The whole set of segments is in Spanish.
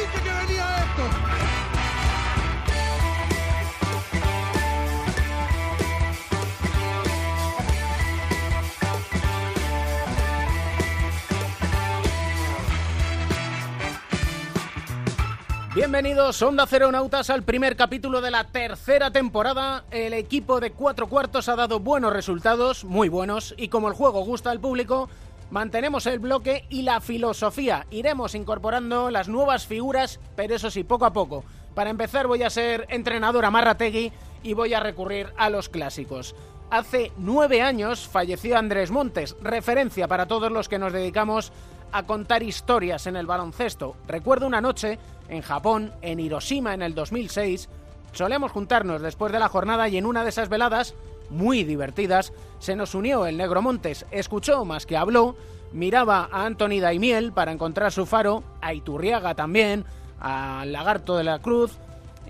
Dije que venía esto. Bienvenidos, Onda Cero Nautas, al primer capítulo de la tercera temporada. El equipo de cuatro cuartos ha dado buenos resultados, muy buenos, y como el juego gusta al público, mantenemos el bloque y la filosofía. Iremos incorporando las nuevas figuras, pero eso sí, poco a poco. Para empezar voy a ser entrenador a Marrategui y voy a recurrir a los clásicos. Hace nueve años falleció Andrés Montes, referencia para todos los que nos dedicamos a contar historias en el baloncesto. Recuerdo una noche en Japón, en Hiroshima en el 2006, solemos juntarnos después de la jornada y en una de esas veladas, muy divertidas, se nos unió el Negro Montes, escuchó más que habló, miraba a Anthony Daimiel para encontrar su faro, a Iturriaga también, al Lagarto de la Cruz,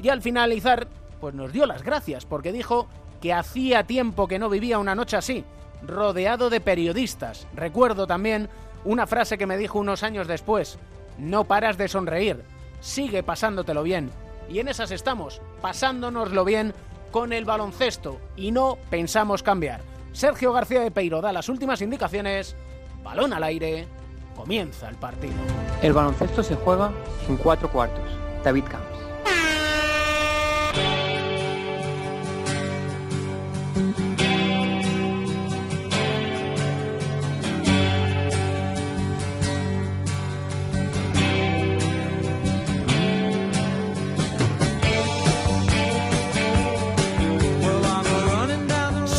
y al finalizar, pues nos dio las gracias, porque dijo que hacía tiempo que no vivía una noche así, rodeado de periodistas. Recuerdo también una frase que me dijo unos años después, no paras de sonreír, sigue pasándotelo bien. Y en esas estamos, pasándonoslo bien con el baloncesto y no pensamos cambiar. Sergio García de Peiro da las últimas indicaciones, balón al aire, comienza el partido. El baloncesto se juega en cuatro cuartos. David Camps.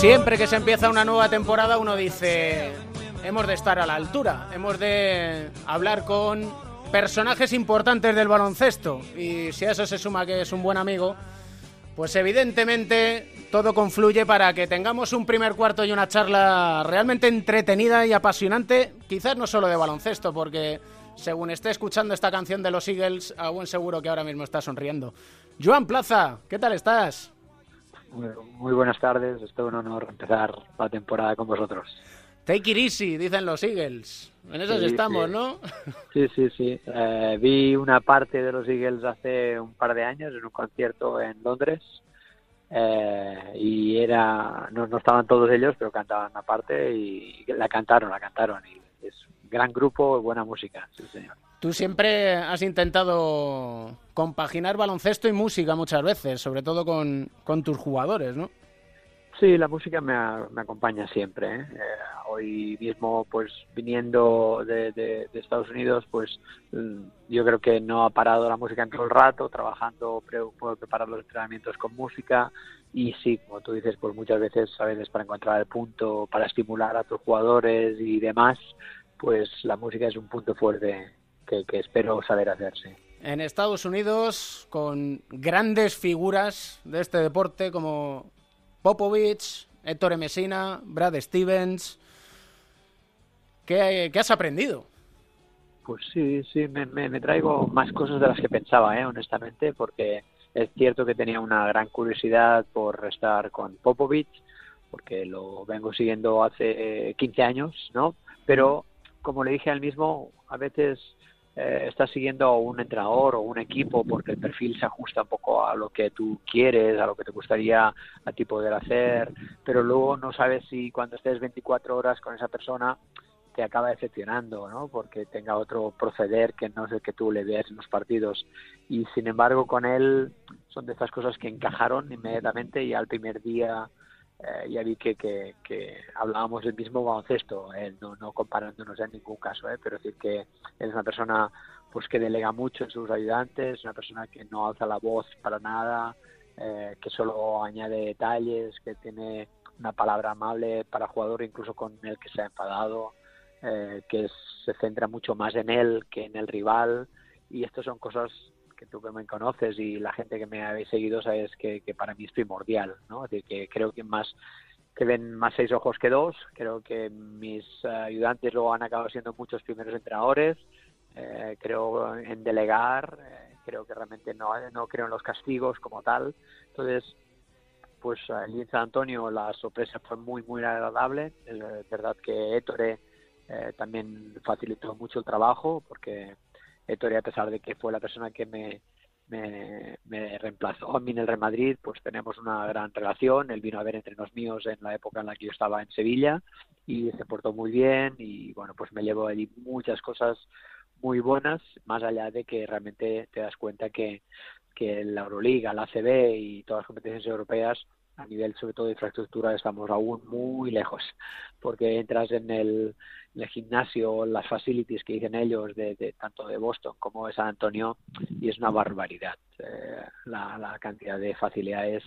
Siempre que se empieza una nueva temporada uno dice, hemos de estar a la altura, hemos de hablar con personajes importantes del baloncesto y si a eso se suma que es un buen amigo, pues evidentemente todo confluye para que tengamos un primer cuarto y una charla realmente entretenida y apasionante, quizás no solo de baloncesto, porque según esté escuchando esta canción de los Eagles, a buen seguro que ahora mismo está sonriendo. Joan Plaza, ¿qué tal estás? Muy, muy buenas tardes, es todo un honor empezar la temporada con vosotros. Take it easy, dicen los Eagles. En eso Sí, estamos, sí. ¿no? Sí, sí, sí. Eh, vi una parte de los Eagles hace un par de años en un concierto en Londres eh, y era no, no estaban todos ellos, pero cantaban una parte y la cantaron, la cantaron. Y es un gran grupo, buena música, sí, señor. Tú siempre has intentado compaginar baloncesto y música muchas veces, sobre todo con, tus jugadores, ¿no? Sí, la música me, me acompaña siempre. ¿eh? Eh, hoy mismo, pues viniendo de, Estados Unidos, pues mm, yo creo que no ha parado la música en todo el rato, trabajando por preparar los entrenamientos con música. Y sí, como tú dices, pues muchas veces, a veces para encontrar el punto, para estimular a tus jugadores y demás, pues la música es un punto fuerte que, que espero saber hacer, sí. En Estados Unidos, con grandes figuras de este deporte como Popovich, Héctor Messina, Brad Stevens. ¿Qué, qué has aprendido? Pues sí, sí, me, me, me traigo más cosas de las que pensaba, ¿eh? honestamente, porque es cierto que tenía una gran curiosidad por estar con Popovich, porque lo vengo siguiendo hace 15 años, ¿no? Pero, como le dije al mismo, a veces eh, estás siguiendo a un entrenador o un equipo porque el perfil se ajusta un poco a lo que tú quieres, a lo que te gustaría a ti poder hacer, pero luego no sabes si cuando estés 24 horas con esa persona te acaba decepcionando, ¿no? Porque tenga otro proceder que no es el que tú le ves en los partidos. Y sin embargo, con él son de estas cosas que encajaron inmediatamente y al primer día eh, ya vi que, que, hablábamos del mismo baloncesto, eh, no, no comparándonos en ningún caso, ¿eh? pero decir que es una persona pues que delega mucho en sus ayudantes, una persona que no alza la voz para nada, eh, que solo añade detalles, que tiene una palabra amable para jugador, incluso con el que se ha enfadado, eh, que se centra mucho más en él que en el rival y estas son cosas que tú que me conoces y la gente que me habéis seguido sabes que, para mí es primordial, ¿no? Es decir, que creo que más que ven más seis ojos que dos. Creo que mis ayudantes luego han acabado siendo muchos primeros entrenadores. Eh, creo en delegar, eh, creo que realmente no, no creo en los castigos como tal. Entonces, pues en San Antonio la sorpresa fue muy, muy agradable. Es verdad que Ettore eh, también facilitó mucho el trabajo porque Ettore, a pesar de que fue la persona que me, me, reemplazó a mí en el Real Madrid, pues tenemos una gran relación. Él vino a ver entre los míos en la época en la que yo estaba en Sevilla y se portó muy bien y bueno, pues me llevo allí muchas cosas muy buenas, más allá de que realmente te das cuenta que, que la Euroliga, la ACB y todas las competencias europeas a nivel sobre todo de infraestructura estamos aún muy lejos porque entras en el el gimnasio, las facilities que dicen ellos, de, tanto de Boston como de San Antonio, y es una barbaridad eh, la, cantidad de facilidades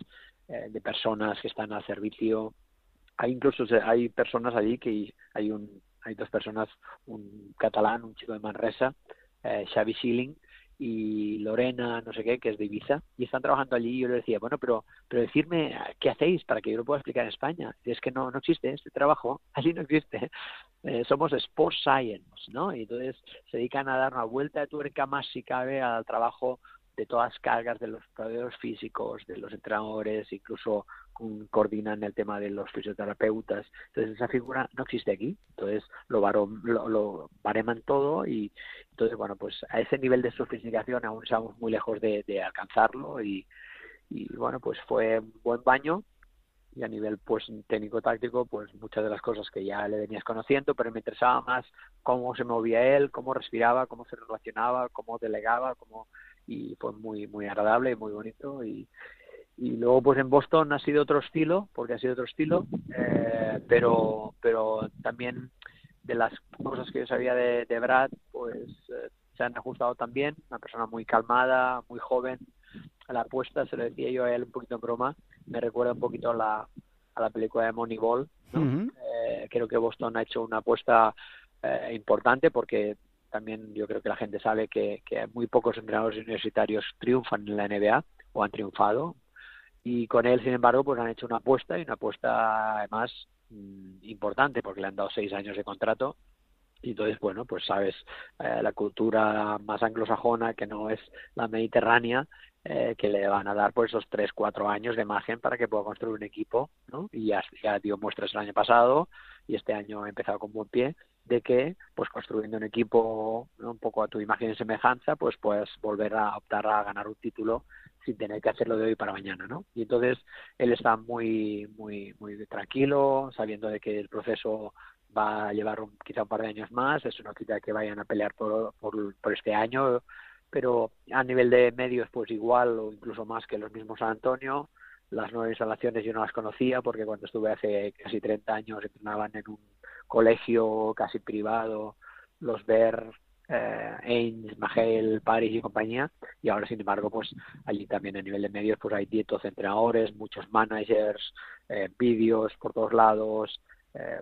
eh, de personas que están al servicio. Hay incluso hay personas allí que hay un hay dos personas, un catalán, un chico de Manresa, eh, Xavi Schilling, y Lorena, no sé qué, que es de Ibiza, y están trabajando allí y yo le decía, bueno, pero, pero decirme qué hacéis para que yo lo pueda explicar en España. Y es que no, no existe este trabajo, allí no existe. Eh, somos Sports Science, ¿no? Y entonces se dedican a dar una vuelta de tuerca más si cabe al trabajo de todas las cargas de los proveedores físicos, de los entrenadores, incluso coordinan el tema de los fisioterapeutas. Entonces esa figura no existe aquí. Entonces lo, lo, lo bareman todo y entonces, bueno, pues a ese nivel de sofisticación aún estamos muy lejos de, alcanzarlo y, y, bueno, pues fue un buen baño y a nivel pues técnico táctico pues muchas de las cosas que ya le venías conociendo pero me interesaba más cómo se movía él cómo respiraba cómo se relacionaba cómo delegaba cómo y fue muy muy agradable y muy bonito. Y, y luego pues en Boston ha sido otro estilo porque ha sido otro estilo eh, pero pero también de las cosas que yo sabía de, de Brad pues eh, se han ajustado también. Una persona muy calmada muy joven. A la apuesta se lo decía yo a él un poquito en broma. Me recuerda un poquito a la a la película de Moneyball ¿no? Eh, creo que Boston ha hecho una apuesta importante porque también yo creo que la gente sabe que, muy pocos entrenadores universitarios triunfan en la NBA o han triunfado. Y con él, sin embargo, pues han hecho una apuesta y una apuesta además mm, importante porque le han dado seis años de contrato. Y entonces, bueno, pues sabes, eh, la cultura más anglosajona que no es la mediterránea, eh, que le van a dar pues esos tres, cuatro años de margen para que pueda construir un equipo, ¿no? Y ya, ya dio muestras el año pasado y este año ha empezado con buen pie de que, pues construyendo un equipo un poco a tu imagen y semejanza, pues puedes volver a optar a ganar un título sin tener que hacerlo de hoy para mañana, ¿no? Y entonces él está muy, muy, muy tranquilo, sabiendo de que el proceso va a llevar un, quizá un par de años más, eso no quita que vayan a pelear por, por, por este año, pero a nivel de medios pues igual o incluso más que los mismos San Antonio, las nuevas instalaciones yo no las conocía porque cuando estuve hace casi 30 años entrenaban en un colegio casi privado, los ver eh, Ains, Magel, Paris y compañía, y ahora sin embargo pues allí también a nivel de medios pues hay dietos entrenadores, muchos managers, eh, vídeos por todos lados, eh,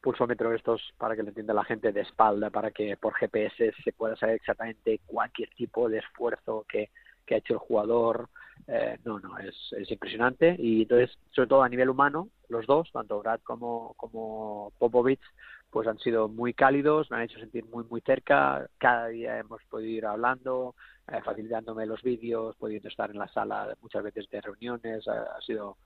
pulsómetros estos para que lo entienda la gente de espalda, para que por GPS se pueda saber exactamente cualquier tipo de esfuerzo que, que ha hecho el jugador. Eh, no, no, es, es impresionante. Y entonces, sobre todo a nivel humano, los dos, tanto Brad como, como Popovich, pues han sido muy cálidos, me han hecho sentir muy muy cerca, cada día hemos podido ir hablando, eh, facilitándome los vídeos, pudiendo estar en la sala muchas veces de reuniones, ha, sido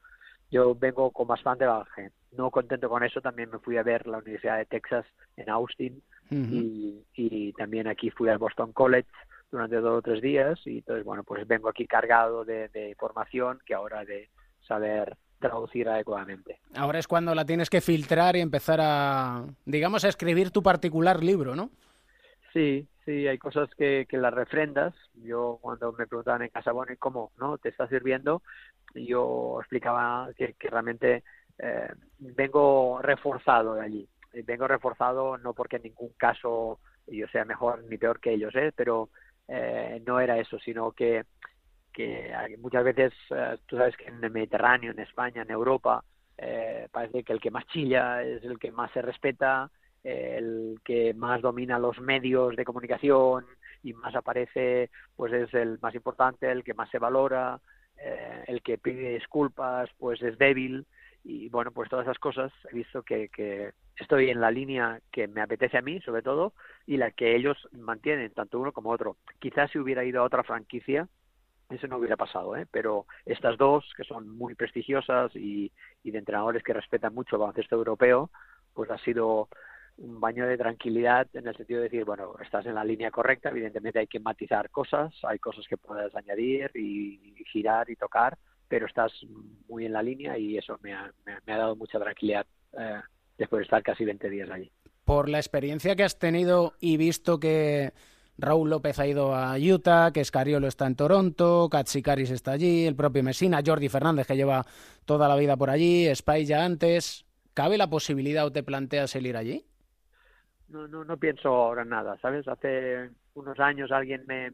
yo vengo con bastante bagaje. No contento con eso, también me fui a ver la Universidad de Texas en Austin y, y, también aquí fui al Boston College durante dos o tres días y entonces, bueno, pues vengo aquí cargado de, de información que ahora de saber traducir adecuadamente. Ahora es cuando la tienes que filtrar y empezar a, digamos, a escribir tu particular libro, ¿no? Sí, sí, hay cosas que, que las refrendas. Yo cuando me preguntaban en casa, bueno, ¿y cómo no te está sirviendo? Yo explicaba que, que realmente eh, vengo reforzado de allí. Vengo reforzado no porque en ningún caso yo sea mejor ni peor que ellos, ¿eh? pero eh, no era eso, sino que que muchas veces eh, tú sabes que en el Mediterráneo, en España, en Europa, eh, parece que el que más chilla es el que más se respeta, el que más domina los medios de comunicación y más aparece, pues es el más importante, el que más se valora, eh, el que pide disculpas, pues es débil y bueno, pues todas esas cosas he visto que, que estoy en la línea que me apetece a mí, sobre todo, y la que ellos mantienen, tanto uno como otro. Quizás si hubiera ido a otra franquicia, eso no hubiera pasado, ¿eh? pero estas dos, que son muy prestigiosas y, y de entrenadores que respetan mucho el baloncesto europeo, pues ha sido un baño de tranquilidad en el sentido de decir, bueno, estás en la línea correcta, evidentemente hay que matizar cosas, hay cosas que puedes añadir y girar y tocar, pero estás muy en la línea y eso me ha, me, ha dado mucha tranquilidad eh, después de estar casi 20 días allí. Por la experiencia que has tenido y visto que Raúl López ha ido a Utah, que Escariolo está en Toronto, Katsikaris está allí, el propio Messina, Jordi Fernández que lleva toda la vida por allí, Spy ya antes. ¿Cabe la posibilidad o te planteas el ir allí? No, no, no pienso ahora en nada, ¿sabes? Hace unos años alguien me,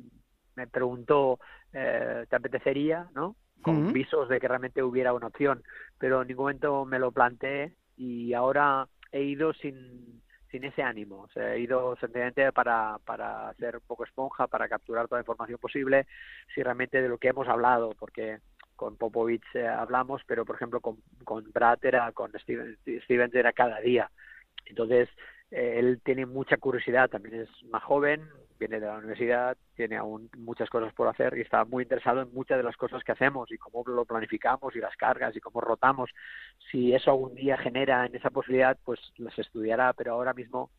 me preguntó, eh, ¿te apetecería? ¿No? con visos de que realmente hubiera una opción, pero en ningún momento me lo planteé y ahora he ido sin, sin ese ánimo, he ido sencillamente para, para ser un poco esponja, para capturar toda la información posible, si realmente de lo que hemos hablado, porque con Popovich eh, hablamos, pero por ejemplo con, con Brad era, con Steven, Stevens era cada día. Entonces, eh, él tiene mucha curiosidad, también es más joven, viene de la universidad, tiene aún muchas cosas por hacer y está muy interesado en muchas de las cosas que hacemos y cómo lo planificamos y las cargas y cómo rotamos. Si eso algún día genera en esa posibilidad, pues las estudiará, pero ahora mismo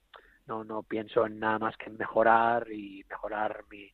no, no pienso en nada más que en mejorar y mejorar mi,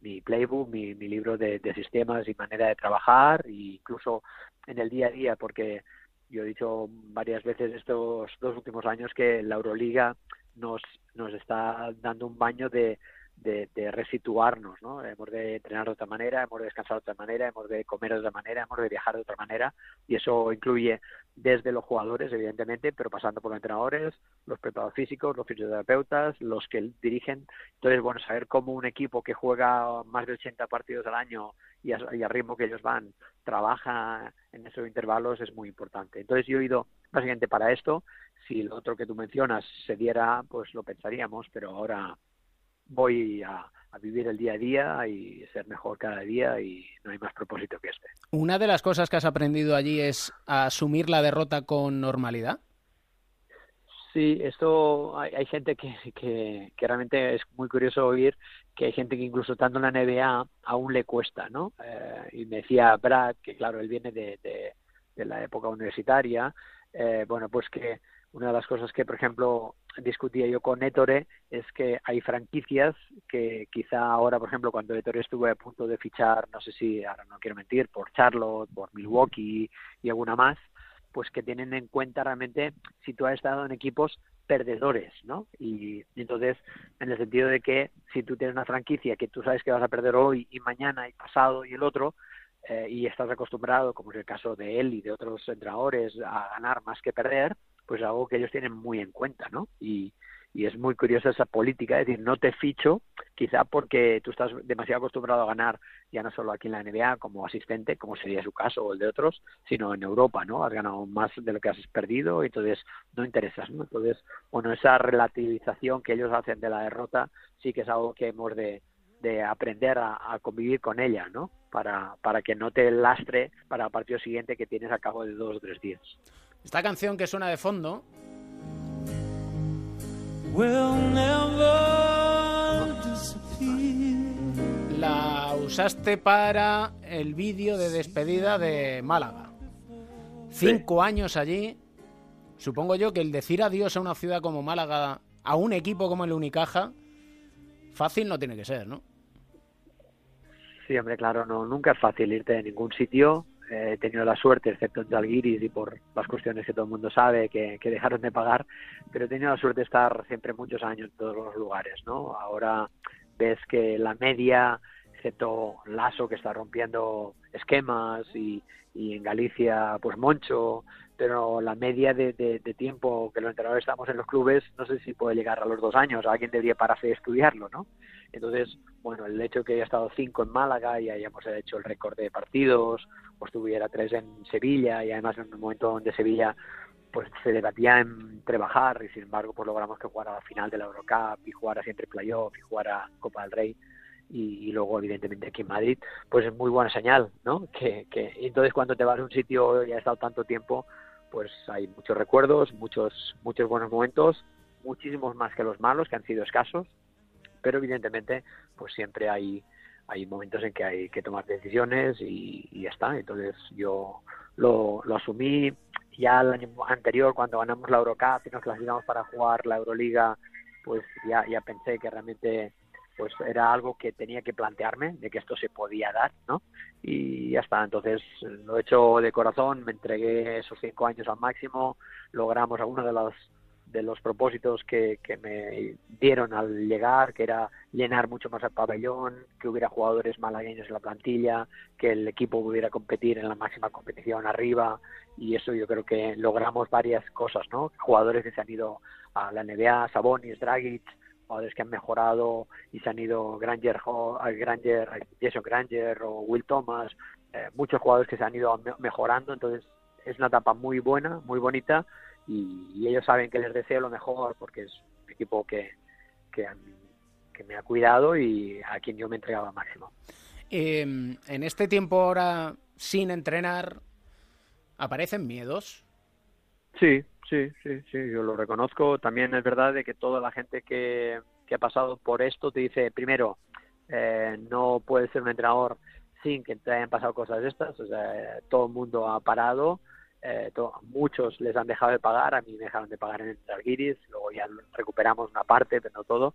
mi playbook, mi, mi libro de, de sistemas y manera de trabajar, e incluso en el día a día, porque yo he dicho varias veces estos dos últimos años que la Euroliga nos, nos está dando un baño de, de, de, resituarnos, ¿no? Hemos de entrenar de otra manera, hemos de descansar de otra manera, hemos de comer de otra manera, hemos de viajar de otra manera y eso incluye desde los jugadores, evidentemente, pero pasando por los entrenadores, los preparadores físicos, los fisioterapeutas, los que dirigen. Entonces, bueno, saber cómo un equipo que juega más de 80 partidos al año y, a, al ritmo que ellos van trabaja en esos intervalos es muy importante. Entonces, yo he ido básicamente para esto. Si lo otro que tú mencionas se diera, pues lo pensaríamos, pero ahora voy a, a, vivir el día a día y ser mejor cada día y no hay más propósito que este. Una de las cosas que has aprendido allí es asumir la derrota con normalidad. Sí, esto hay, hay gente que, que, que, realmente es muy curioso oír que hay gente que incluso estando en la NBA aún le cuesta, ¿no? Eh, y me decía Brad, que claro, él viene de, de, de la época universitaria, eh, bueno, pues que una de las cosas que, por ejemplo, discutía yo con Ettore es que hay franquicias que quizá ahora, por ejemplo, cuando Ettore estuvo a punto de fichar, no sé si, ahora no quiero mentir, por Charlotte, por Milwaukee y alguna más, pues que tienen en cuenta realmente si tú has estado en equipos perdedores, ¿no? Y, entonces, en el sentido de que si tú tienes una franquicia que tú sabes que vas a perder hoy y mañana y pasado y el otro, eh, y estás acostumbrado, como es el caso de él y de otros entrenadores, a ganar más que perder, pues algo que ellos tienen muy en cuenta, ¿no? Y, y es muy curiosa esa política, es decir, no te ficho, quizá porque tú estás demasiado acostumbrado a ganar, ya no solo aquí en la NBA como asistente, como sería su caso o el de otros, sino en Europa, ¿no? Has ganado más de lo que has perdido y entonces no interesas, ¿no? Entonces, bueno, esa relativización que ellos hacen de la derrota sí que es algo que hemos de, de aprender a, a, convivir con ella, ¿no? Para, para que no te lastre para el partido siguiente que tienes a cabo de dos o tres días. Esta canción que suena de fondo la usaste para el vídeo de despedida de Málaga. Cinco sí. años allí. Supongo yo que el decir adiós a una ciudad como Málaga, a un equipo como el Unicaja, fácil no tiene que ser, ¿no? Sí, hombre, claro, no, nunca es fácil irte de ningún sitio he tenido la suerte, excepto en Zalgiris y por las cuestiones que todo el mundo sabe, que, que, dejaron de pagar, pero he tenido la suerte de estar siempre muchos años en todos los lugares, ¿no? Ahora ves que la media, excepto Lazo que está rompiendo esquemas y, y en Galicia, pues Moncho, pero la media de, de, de, tiempo que los entrenadores estamos en los clubes, no sé si puede llegar a los dos años, alguien debería pararse de estudiarlo, ¿no? Entonces, bueno, el hecho de que haya estado cinco en Málaga y hayamos hecho el récord de partidos, o estuviera tres en Sevilla y además en un momento donde Sevilla pues se debatía entre bajar y sin embargo pues logramos que jugara la final de la Eurocup y jugara siempre playoff y jugara Copa del Rey y, luego evidentemente aquí en Madrid, pues es muy buena señal, ¿no? Que, que entonces cuando te vas a un sitio y has estado tanto tiempo, pues hay muchos recuerdos, muchos muchos buenos momentos, muchísimos más que los malos que han sido escasos, pero evidentemente pues siempre hay hay momentos en que hay que tomar decisiones y, y ya está. Entonces yo lo, lo asumí ya el año anterior cuando ganamos la Eurocup y nos clasificamos para jugar la Euroliga, pues ya, ya pensé que realmente pues era algo que tenía que plantearme de que esto se podía dar, ¿no? Y ya está, entonces lo he hecho de corazón, me entregué esos cinco años al máximo, logramos algunos de los de los propósitos que, que me dieron al llegar, que era llenar mucho más el pabellón, que hubiera jugadores malagueños en la plantilla, que el equipo pudiera competir en la máxima competición arriba, y eso yo creo que logramos varias cosas, ¿no? Jugadores que se han ido a la NBA, Sabonis, Dragic, jugadores que han mejorado y se han ido Granger, Granger Jason Granger o Will Thomas, eh, muchos jugadores que se han ido mejorando, entonces es una etapa muy buena, muy bonita y, ellos saben que les deseo lo mejor porque es un equipo que, que, me ha cuidado y a quien yo me entregaba máximo. Em, en este tiempo ahora sin entrenar, ¿aparecen miedos? Sí, sí, sí, sí, yo lo reconozco. También es verdad de que toda la gente que, que ha pasado por esto te dice, primero, eh, no puedes ser un entrenador sin que te hayan pasado cosas estas, o sea, todo el mundo ha parado eh, muchos les han dejado de pagar, a mí me dejaron de pagar en el Alguiris, luego ya recuperamos una parte, pero no todo,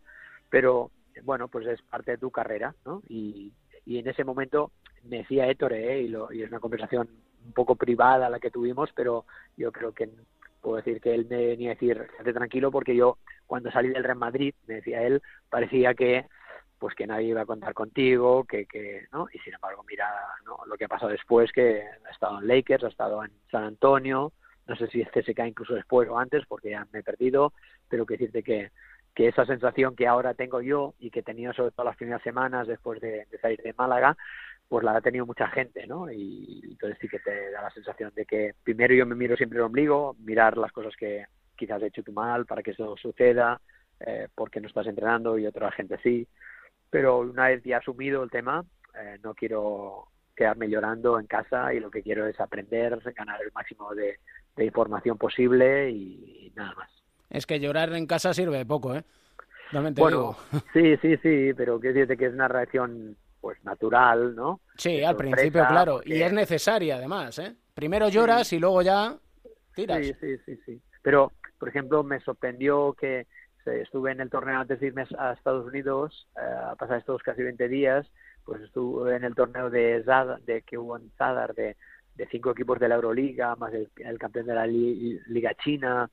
pero bueno, pues es parte de tu carrera, ¿no? Y, y en ese momento me decía Héctor, ¿eh? y, lo, y es una conversación un poco privada la que tuvimos, pero yo creo que puedo decir que él me venía a decir, estate tranquilo, porque yo cuando salí del Real Madrid, me decía él, parecía que pues que nadie iba a contar contigo, que, que ¿no? Y sin embargo, mira ¿no? lo que ha pasado después, que ha estado en Lakers, ha estado en San Antonio, no sé si este cae incluso después o antes, porque ya me he perdido, pero que decirte que, que esa sensación que ahora tengo yo y que he tenido sobre todo las primeras semanas después de, salir de Málaga, pues la ha tenido mucha gente, ¿no? Y entonces sí que te da la sensación de que primero yo me miro siempre el ombligo, mirar las cosas que quizás he hecho tú mal para que eso suceda, eh, porque no estás entrenando y otra gente sí pero una vez ya asumido el tema, eh, no quiero quedarme llorando en casa y lo que quiero es aprender, ganar el máximo de, información posible y, nada más. Es que llorar en casa sirve de poco, ¿eh? bueno, sí, sí, sí, pero que decirte que es una reacción pues natural, ¿no? Sí, al principio, claro, y es necesaria además, ¿eh? Primero lloras y luego ya tiras. Sí, sí, sí, sí. Pero, por ejemplo, me sorprendió que estuve en el torneo antes de irme a Estados Unidos, eh, a pasar estos casi 20 días, pues estuve en el torneo de Zadar, de que hubo en Zadar, de, de cinco equipos de la Euroliga, más el, campeón de la Liga China,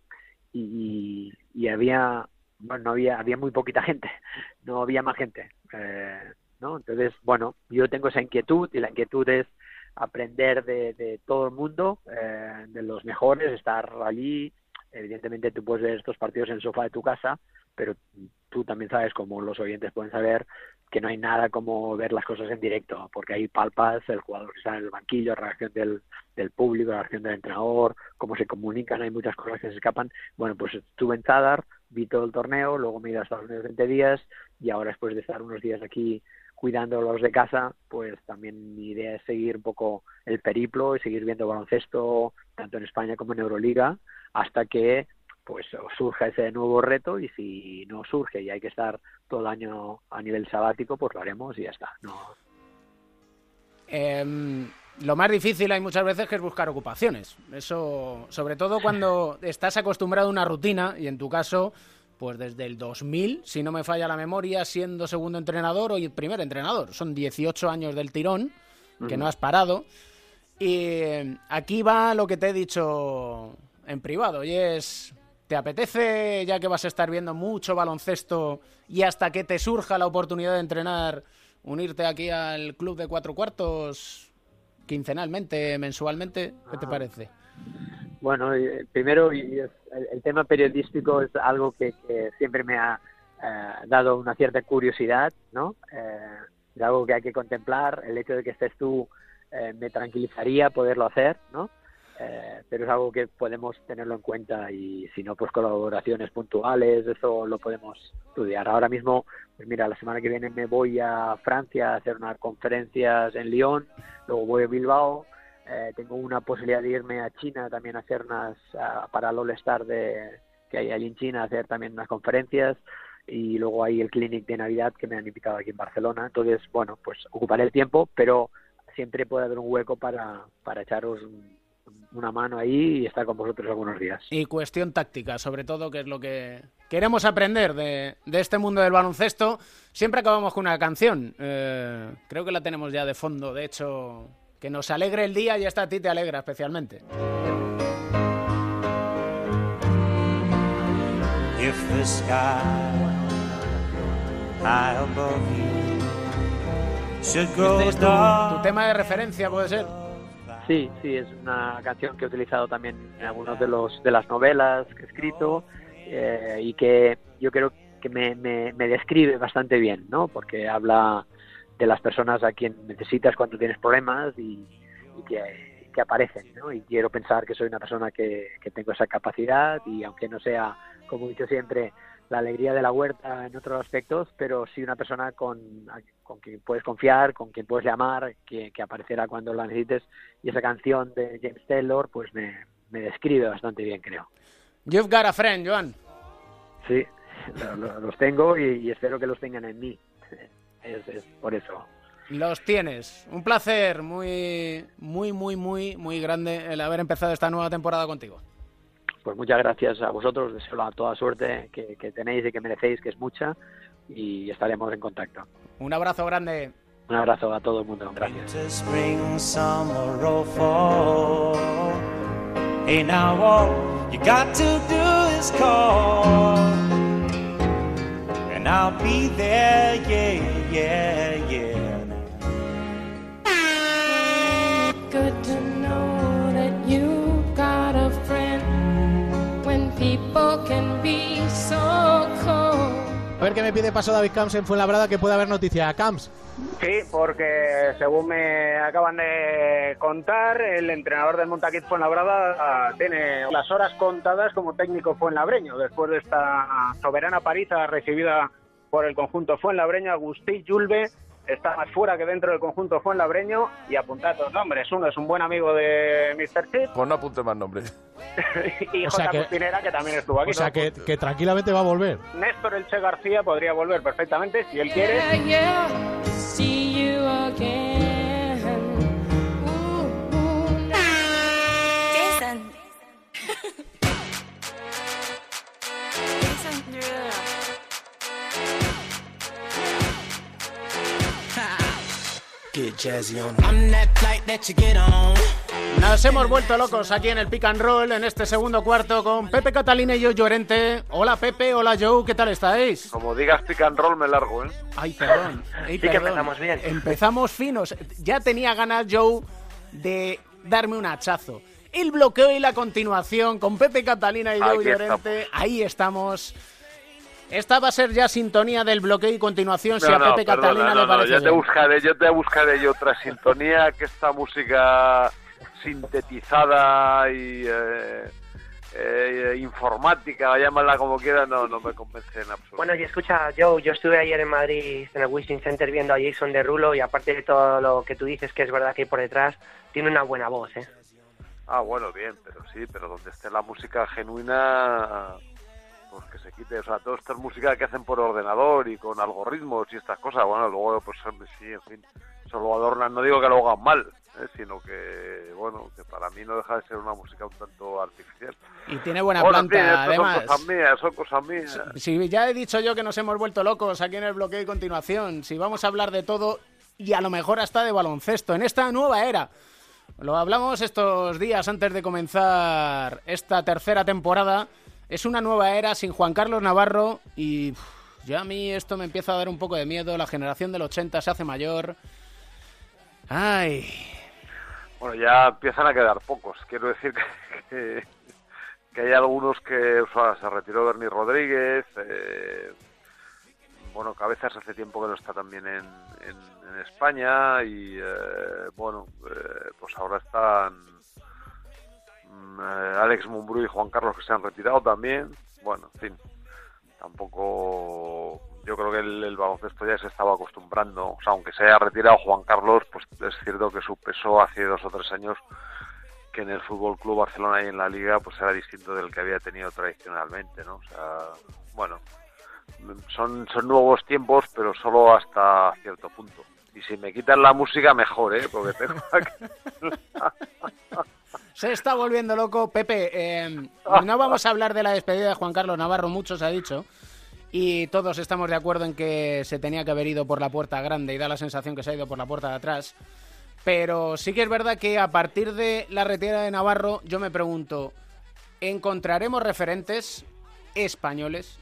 y, y, había, bueno, no había, había muy poquita gente, no había más gente, eh, ¿no? Entonces, bueno, yo tengo esa inquietud, y la inquietud es aprender de, de todo el mundo, eh, de los mejores, estar allí, evidentemente tú puedes ver estos partidos en el sofá de tu casa, pero tú también sabes, como los oyentes pueden saber, que no hay nada como ver las cosas en directo, porque ahí palpas el jugador que está en el banquillo, la reacción del, del público, la reacción del entrenador, cómo se comunican, hay muchas cosas que se escapan. Bueno, pues estuve en Zadar, vi todo el torneo, luego me he ido a Estados Unidos 20 días y ahora después de estar unos días aquí cuidando los de casa, pues también mi idea es seguir un poco el periplo y seguir viendo baloncesto tanto en España como en Euroliga hasta que pues surja ese nuevo reto y si no surge y hay que estar todo el año a nivel sabático, pues lo haremos y ya está. No. Em, lo más difícil hay muchas veces que es buscar ocupaciones. Eso, sobre todo cuando estás acostumbrado a una rutina y en tu caso, pues desde el 2000, si no me falla la memoria, siendo segundo entrenador o primer entrenador. Son 18 años del tirón que no has parado. Y em, aquí va lo que te he dicho en privado y es, ¿te apetece, ya que vas a estar viendo mucho baloncesto y hasta que te surja la oportunidad de entrenar, unirte aquí al club de cuatro cuartos quincenalmente, mensualmente? ¿Qué te ah. parece? Bueno, primero el, tema periodístico es algo que, siempre me ha eh, dado una cierta curiosidad, ¿no? Eh, es algo que hay que contemplar. El hecho de que estés tú eh, me tranquilizaría poderlo hacer, ¿no? Eh, pero es algo que podemos tenerlo en cuenta y si no, pues colaboraciones puntuales, eso lo podemos estudiar. Ahora mismo, pues mira, la semana que viene me voy a Francia a hacer unas conferencias en Lyon, luego voy a Bilbao, eh, tengo una posibilidad de irme a China también a hacer unas, para el All Star de, que hay allí en China, a hacer también unas conferencias y luego hay el clinic de Navidad que me han invitado aquí en Barcelona. Entonces, bueno, pues ocuparé el tiempo, pero siempre puede haber un hueco para, para echaros una mano ahí y estar con vosotros algunos días. Y cuestión táctica, sobre todo, que es lo que queremos aprender de, de este mundo del baloncesto. Siempre acabamos con una canción. Eh, creo que la tenemos ya de fondo. De hecho, que nos alegre el día y esta a ti te alegra especialmente. If the sky high above you should grow este es tu, tu tema de referencia, puede ser. Sí, sí, es una canción que he utilizado también en algunas de, los, de las novelas que he escrito eh, y que yo creo que me, me, describe bastante bien, ¿no? Porque habla de las personas a quien necesitas cuando tienes problemas y, que, que, aparecen, ¿no? Y quiero pensar que soy una persona que, que tengo esa capacidad y aunque no sea, como he dicho siempre, la alegría de la huerta en otros aspectos, pero sí una persona con, con quien puedes confiar, con quien puedes llamar, que, que aparecerá cuando la necesites. Y esa canción de James Taylor, pues me, me describe bastante bien, creo. You've got a friend, Joan. Sí, los tengo y, espero que los tengan en mí. Es, es por eso. Los tienes. Un placer muy, muy, muy, muy, muy grande el haber empezado esta nueva temporada contigo pues muchas gracias a vosotros, deseo la toda suerte que, que tenéis y que merecéis, que es mucha, y estaremos en contacto. Un abrazo grande. Un abrazo a todo el mundo, gracias. I'll be there, yeah, yeah ver qué me pide paso David Camps en Fuenlabrada, que puede haber noticia. Camps. Sí, porque según me acaban de contar, el entrenador del Montaquit Fuenlabrada tiene las horas contadas como técnico fuenlabreño después de esta soberana pariza recibida por el conjunto fuenlabreño Agustí Yulbe está más fuera que dentro del conjunto fuenlabreño y apunta dos nombres. Uno es un buen amigo de Mr. Chip. Pues no apunte más nombres. y J. que, que también estuvo aquí. O sea, que, que, tranquilamente va a volver. Néstor Elche García podría volver perfectamente si él quiere. Jason. Nos hemos vuelto locos aquí en el pick and roll en este segundo cuarto con Pepe Catalina y yo Llorente. Hola Pepe, hola Joe, ¿qué tal estáis? Como digas pick and roll me largo, ¿eh? Ay, perdón. sí que empezamos bien. Empezamos finos. Ya tenía ganas Joe de darme un hachazo. El bloqueo y la continuación con Pepe Catalina y Joe Llorente. Ahí estamos. Esta va a ser ya sintonía del bloqueo y continuación si a Pepe Catalina le parece. yo te buscaré, yo te buscaré yo otra sintonía que esta música sintetizada y eh, eh, informática, llámala como quiera, no, no me convence en absoluto. Bueno, y escucha, Joe, yo estuve ayer en Madrid en el Wishing Center viendo a Jason Derulo y aparte de todo lo que tú dices que es verdad que hay por detrás, tiene una buena voz, ¿eh? Ah, bueno, bien, pero sí, pero donde esté la música genuina pues que se quite, o sea, toda esta música que hacen por ordenador y con algoritmos y estas cosas, bueno, luego pues sí, en fin, solo adornan, no digo que lo hagan mal, ¿eh? sino que, bueno, que para mí no deja de ser una música un tanto artificial. Y tiene buena planta, además. Son cosas mías, son cosas mías. Si, ya he dicho yo que nos hemos vuelto locos aquí en el bloqueo y continuación, si vamos a hablar de todo y a lo mejor hasta de baloncesto, en esta nueva era. Lo hablamos estos días antes de comenzar esta tercera temporada es una nueva era sin Juan Carlos Navarro y ya a mí esto me empieza a dar un poco de miedo. La generación del 80 se hace mayor. Ay. Bueno, ya empiezan a quedar pocos. Quiero decir que, que, hay algunos que se retiró Bernie Rodríguez. Eh, bueno, Cabezas hace tiempo que no está también en, en, España y eh, bueno, eh, pues ahora están Alex Mumbrú y Juan Carlos que se han retirado también. Bueno, en fin, tampoco yo creo que el, baloncesto ya se estaba acostumbrando. O sea, aunque se haya retirado Juan Carlos, pues es cierto que su peso hace dos o tres años que en el Fútbol Club Barcelona y en la Liga pues era distinto del que había tenido tradicionalmente, ¿no? O sea, bueno, son, son nuevos tiempos, pero solo hasta cierto punto. Y si me quitan la música, mejor, ¿eh? Porque tengo Se está volviendo loco. Pepe, eh, no vamos a hablar de la despedida de Juan Carlos Navarro, mucho se ha dicho. Y todos estamos de acuerdo en que se tenía que haber ido por la puerta grande y da la sensación que se ha ido por la puerta de atrás. Pero sí que es verdad que a partir de la retirada de Navarro, yo me pregunto, ¿encontraremos referentes españoles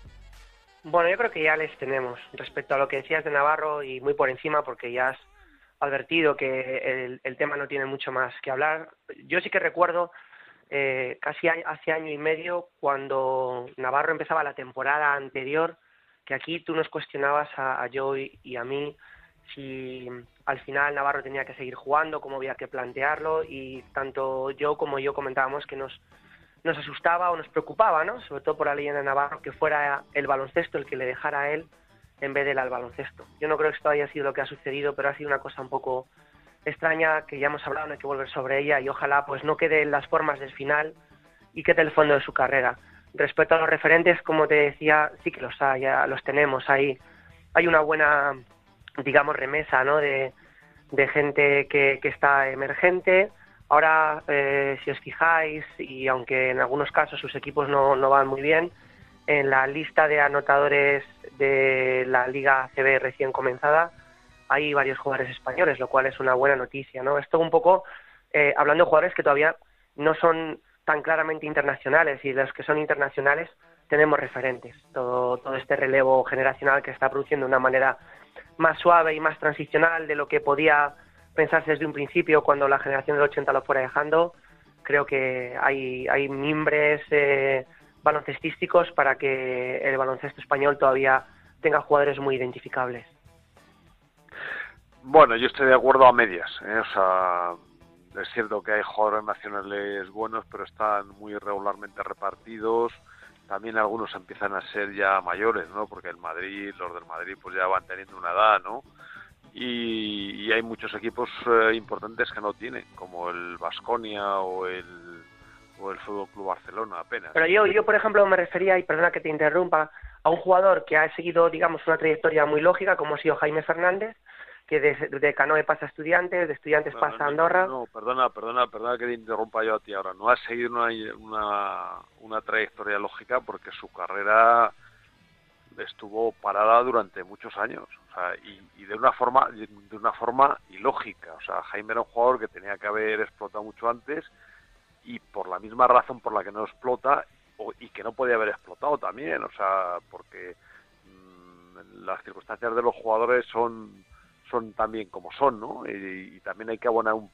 bueno, yo creo que ya les tenemos. Respecto a lo que decías de Navarro y muy por encima, porque ya advertido que el, tema no tiene mucho más que hablar. Yo sí que recuerdo eh, casi hace año y medio cuando Navarro empezaba la temporada anterior, que aquí tú nos cuestionabas a, a Joey y a mí si al final Navarro tenía que seguir jugando, cómo había que plantearlo y tanto yo como yo comentábamos que nos nos asustaba o nos preocupaba, ¿no? Sobre todo por la leyenda de Navarro, que fuera el baloncesto el que le dejara a él en vez del al baloncesto. Yo no creo que esto haya sido lo que ha sucedido, pero ha sido una cosa un poco extraña que ya hemos hablado, no hay que volver sobre ella y ojalá pues no quede en las formas del final y quede el fondo de su carrera. Respecto a los referentes, como te decía, sí que los hay, ya los tenemos ahí. Hay una buena, digamos, remesa, ¿no? De, de gente que, que está emergente, Ahora, eh, si os fijáis, y aunque en algunos casos sus equipos no, no van muy bien, en la lista de anotadores de la Liga CB recién comenzada hay varios jugadores españoles, lo cual es una buena noticia, ¿no? Esto un poco eh, hablando de jugadores que todavía no son tan claramente internacionales y los que son internacionales tenemos referentes. Todo, todo este relevo generacional que está produciendo de una manera más suave y más transicional de lo que podía pensarse desde un principio cuando la generación del 80 lo fuera dejando. Creo que hay, hay mimbres eh, baloncestísticos para que el baloncesto español todavía tenga jugadores muy identificables. Bueno, yo estoy de acuerdo a medias. ¿eh? O sea, es cierto que hay jugadores nacionales buenos, pero están muy irregularmente repartidos. También algunos empiezan a ser ya mayores, ¿no? Porque el Madrid, los del Madrid, pues ya van teniendo una edad, ¿no? y, hay muchos equipos eh, importantes que no tienen, como el Vasconia o el, o el Fútbol Club Barcelona apenas. Pero yo, yo, por ejemplo, me refería, y perdona que te interrumpa, a un jugador que ha seguido, digamos, una trayectoria muy lógica, como ha sido Jaime Fernández, que de, de Canoe pasa a Estudiantes, de Estudiantes pasa a Andorra. No, perdona, perdona, perdona que te interrumpa yo a ti ahora. No ha seguido una, una, una trayectoria lógica porque su carrera estuvo parada durante muchos años o sea, y, de una forma de una forma ilógica o sea Jaime era un jugador que tenía que haber explotado mucho antes y por la misma razón por la que no explota y que no podía haber explotado también o sea porque mm, las circunstancias de los jugadores son son también como son no y, también hay que abonar un,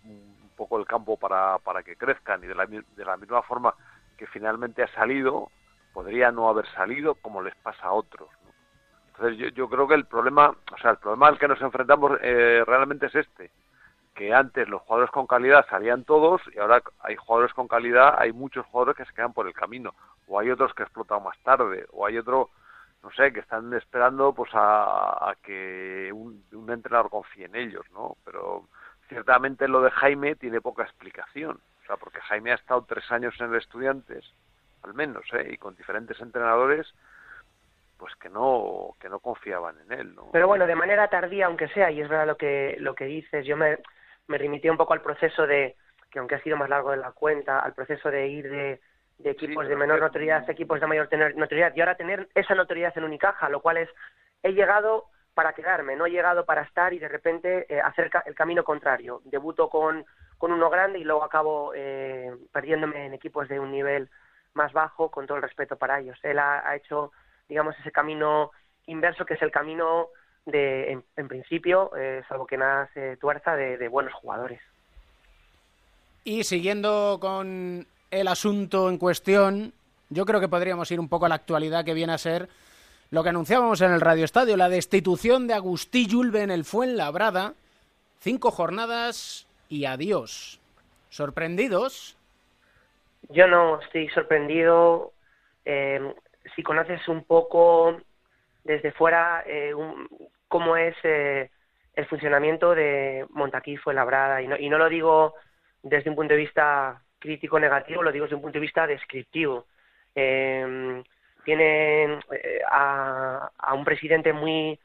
poco el campo para, para que crezcan y de la, de la misma forma que finalmente ha salido podría no haber salido como les pasa a otros. Entonces yo, creo que el problema, o sea, el problema al que nos enfrentamos eh, realmente es este, que antes los jugadores con calidad salían todos y ahora hay jugadores con calidad, hay muchos jugadores que se quedan por el camino, o hay otros que explotan más tarde, o hay otro, no sé, que están esperando pues a, que un, un, entrenador confíe en ellos, ¿no? Pero ciertamente lo de Jaime tiene poca explicación, o sea, porque Jaime ha estado tres años en el Estudiantes, al menos, ¿eh? y con diferentes entrenadores, pues que no que no confiaban en él, ¿no? Pero bueno, de manera tardía, aunque sea, y es verdad lo que lo que dices, yo me, me remití un poco al proceso de que aunque ha sido más largo de la cuenta, al proceso de ir de, de equipos de menor notoriedad a equipos de mayor notoriedad y ahora tener esa notoriedad en Unicaja, lo cual es he llegado para quedarme, no he llegado para estar y de repente eh, hacer el camino contrario. Debuto con, con uno grande y luego acabo eh, perdiéndome en equipos de un nivel más bajo, con todo el respeto para ellos. Él ha, hecho, digamos, ese camino inverso, que es el camino de, en, principio, eh, salvo que nada se tuerza, de, buenos jugadores. Y siguiendo con el asunto en cuestión, yo creo que podríamos ir un poco a la actualidad que viene a ser lo que anunciábamos en el Radio Estadio, la destitución de Agustí Yulbe en el Fuenlabrada, cinco jornadas y adiós. ¿Sorprendidos? yo no estoy sorprendido. Eh, si conoces un poco desde fuera eh, cómo es eh, el funcionamiento de Montaquí fue labrada, y no, y no lo digo desde un punto de vista crítico negativo, lo digo desde un punto de vista descriptivo. Eh, tienen a, a, un presidente muy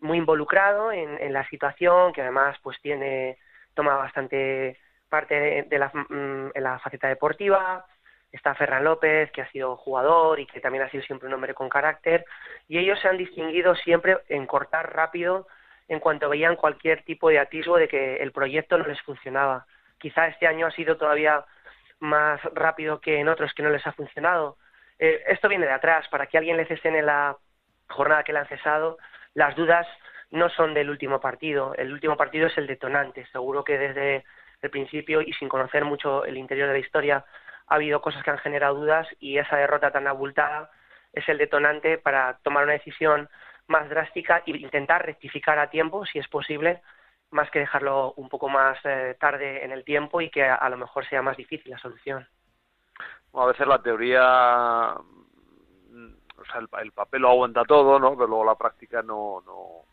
muy involucrado en, en, la situación, que además pues tiene toma bastante parte de, mm, la faceta deportiva, está Ferran López, que ha sido jugador y que también ha sido siempre un hombre con carácter, y ellos se han distinguido siempre en cortar rápido en cuanto veían cualquier tipo de atisbo de que el proyecto no les funcionaba. Quizá este año ha sido todavía más rápido que en otros que no les ha funcionado. Eh, esto viene de atrás, para que alguien le cese en la jornada que le han cesado, las dudas no son del último partido, el último partido es el detonante. Seguro que desde el principio y sin conocer mucho el interior de la historia ha habido cosas que han generado dudas y esa derrota tan abultada es el detonante para tomar una decisión más drástica e intentar rectificar a tiempo, si es posible, más que dejarlo un poco más eh, tarde en el tiempo y que a, lo mejor sea más difícil la solución. a veces la teoría, mm, o sea, el, papel lo aguanta todo, ¿no? Pero luego la práctica no, no,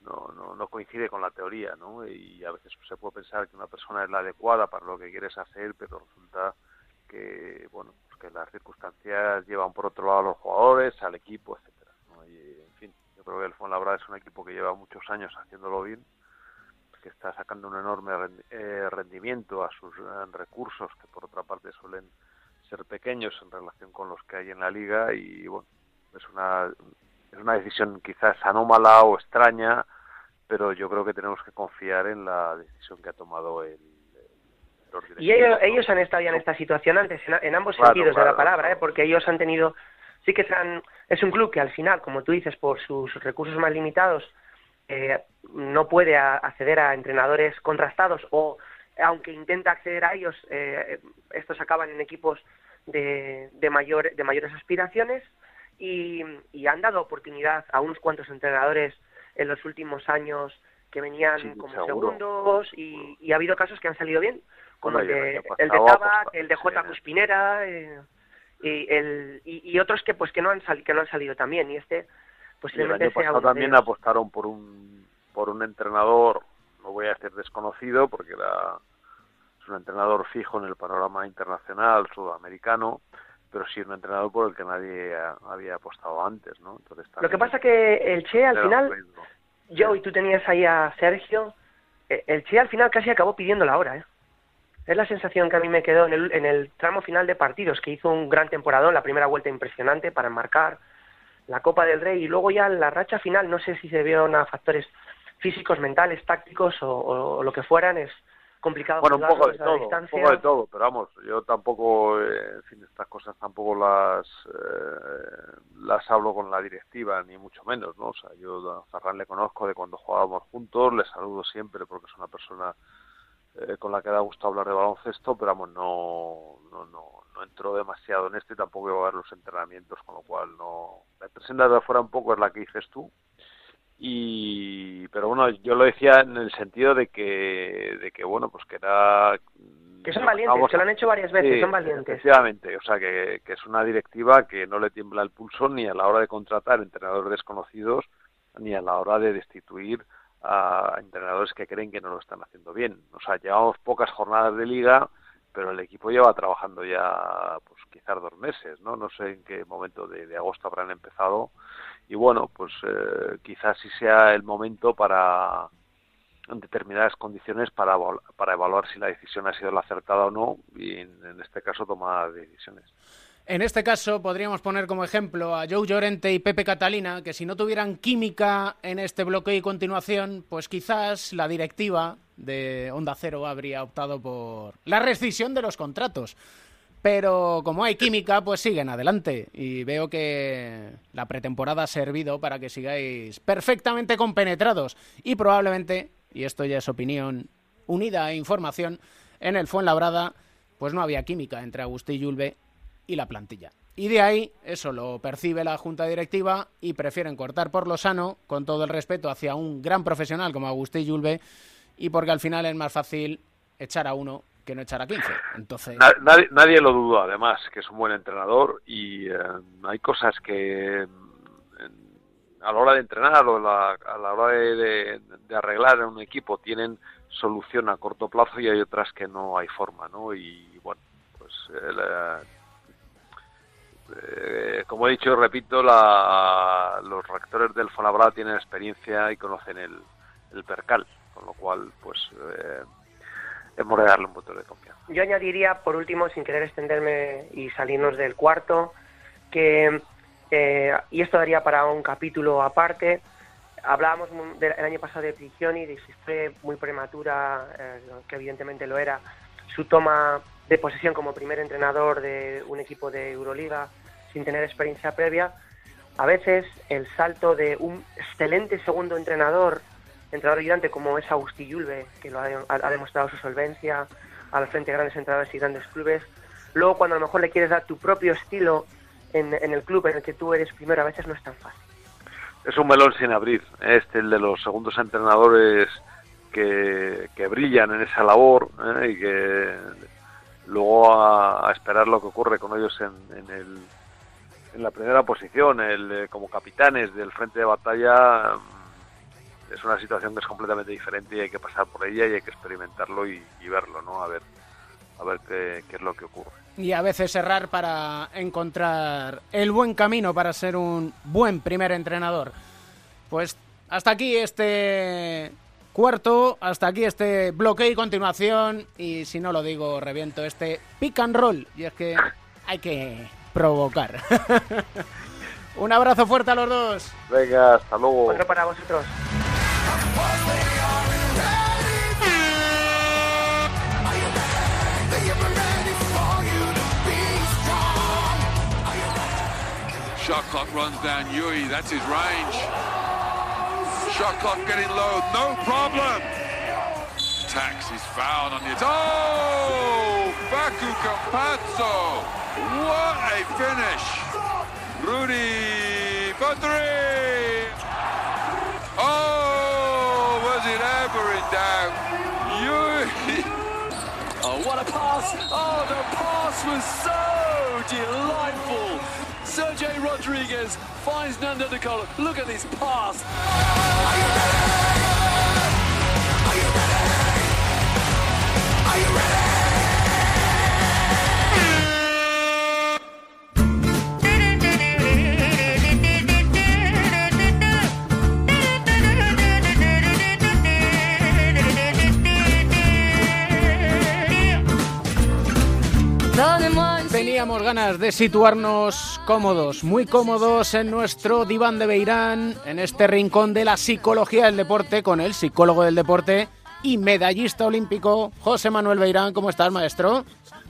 no, no, no, coincide con la teoría, ¿no? Y a veces se puede pensar que una persona es la adecuada para lo que quieres hacer, pero resulta que bueno pues que las circunstancias llevan por otro lado a los jugadores al equipo etcétera y en fin yo creo que el Fuenlabrada es un equipo que lleva muchos años haciéndolo bien que está sacando un enorme eh, rendimiento a sus eh, recursos que por otra parte suelen ser pequeños en relación con los que hay en la liga y bueno es una es una decisión quizás anómala o extraña pero yo creo que tenemos que confiar en la decisión que ha tomado el y ellos, ellos han estado ya en esta situación antes, en, ambos sentidos de la palabra, ¿eh? porque ellos han tenido, sí que han, es un club que al final, como tú dices, por sus recursos más limitados, eh, no puede acceder a entrenadores contrastados o, aunque intenta acceder a ellos, eh, estos acaban en equipos de, de, mayor, de mayores aspiraciones y, y han dado oportunidad a unos cuantos entrenadores en los últimos años que venían como segundos y, y, ha habido casos que han salido bien como el de, el de Tabac, el de J. Cuspinera eh, y, el, y, otros que pues que no han salido que no han salido también y este pues el año pasado también apostaron por un por un entrenador no voy a decir desconocido porque era es un entrenador fijo en el panorama internacional sudamericano pero sí un entrenador por el que nadie había apostado antes no entonces lo que pasa que el Che al final yo y tú tenías ahí a Sergio eh, el Che al final casi acabó pidiendo la hora ¿eh? Es la sensación que a mí me quedó en el, en el tramo final de partidos, que hizo un gran temporadón, la primera vuelta impresionante para marcar la Copa del Rey y luego ya la racha final, no sé si se vieron a factores físicos, mentales, tácticos o, lo que fueran, es complicado. Bueno, un poco de todo, un poco de todo, pero vamos, yo tampoco, eh, en fin, estas cosas tampoco las eh, las hablo con la directiva, ni mucho menos, ¿no? O sea, yo a Ferran le conozco de cuando jugábamos juntos, le saludo siempre porque es una persona eh, con la que da gusto hablar de baloncesto, pero vamos, no, no, no, no entró demasiado en esto y tampoco iba a ver los entrenamientos, con lo cual no... La impresión de afuera un poco es la que dices tú. Y, pero bueno, yo lo decía en el sentido de que, de que bueno, pues que era... Que son valientes, que lo han hecho varias veces, son valientes. Efectivamente, o sea, que, que es una directiva que no le tiembla el pulso ni a la hora de contratar entrenadores desconocidos, ni a la hora de destituir a entrenadores que creen que no lo están haciendo bien. O sea, llevamos pocas jornadas de liga, pero el equipo lleva trabajando ya, pues quizás dos meses, ¿no? No sé en qué momento de, agosto habrán empezado. Y bueno, pues eh, quizás sí sea el momento para, en determinadas condiciones, para, para evaluar si la decisión ha sido la acertada o no, y en, en este caso tomar decisiones. En este caso podríamos poner como ejemplo a Joe Llorente y Pepe Catalina, que si no tuvieran química en este bloqueo y continuación, pues quizás la directiva de Onda Cero habría optado por la rescisión de los contratos. Pero como hay química, pues siguen adelante. Y veo que la pretemporada ha servido para que sigáis perfectamente compenetrados. Y probablemente, y esto ya es opinión unida a información, en el Fuenlabrada, pues no había química entre Agustín y Yulbe y la plantilla. Y de ahí eso lo percibe la junta directiva y prefieren cortar por lo sano, con todo el respeto hacia un gran profesional como Agustín Yulbe, y porque al final es más fácil echar a uno que no echara 15. Entonces... nadie, nadie, lo duda, además, que es un buen entrenador y eh, hay cosas que a la hora de entrenar o a la hora de, arreglar en un equipo tienen solución a corto plazo y hay otras que no hay forma, ¿no? Y bueno, pues eh, eh, como he dicho, repito, la, los rectores del Fonabra tienen experiencia y conocen el, el percal, con lo cual, pues, eh, hemos de darle un voto de confianza. Yo añadiría, por último, sin querer extenderme y salirnos del cuarto, que, eh, y esto daría para un capítulo aparte, hablábamos el año pasado de Prigioni, de si fue muy prematura, eh, que evidentemente lo era, su toma de posesión como primer entrenador de un equipo de Euroliga sin tener experiencia previa. A veces el salto de un excelente segundo entrenador entrenador ayudante como es Agustí Yulbe, que lo ha, demostrado su solvencia al frente de grandes entrenadores y grandes clubes. Luego, cuando a lo mejor le quieres dar tu propio estilo en, el club en el que tú eres primero, a veces no es tan fácil. Es un melón sin abrir, este, el de los segundos entrenadores que, brillan en esa labor ¿eh? y que luego a, esperar lo que ocurre con ellos en, el, en la primera posición, el, eh, como capitanes del frente de batalla es una situación que es completamente diferente y hay que pasar por ella y hay que experimentarlo y, verlo, ¿no? A ver, a ver qué, es lo que ocurre. Y a veces errar para encontrar el buen camino para ser un buen primer entrenador. Pues hasta aquí este cuarto, hasta aquí este bloque y continuación. Y si no lo digo, reviento este pick and roll. Y es que hay que provocar. un abrazo fuerte a los dos. Venga, hasta luego. Otro para vosotros. Shot clock runs down Yui. That's his range. Shot clock getting low. No problem. Tax is fouled on the... Oh! Baku Campazzo. What a finish. Rudy Badri. Oh, was it ever in doubt? Yui. Oh, what a pass. Oh, the pass was so delightful. Sergey Rodriguez finds Nando De Colo. Look at this pass. Ganas de situarnos cómodos, muy cómodos en nuestro diván de Beirán, en este rincón de la psicología del deporte, con el psicólogo del deporte y medallista olímpico, José Manuel Beirán. ¿Cómo estás, maestro?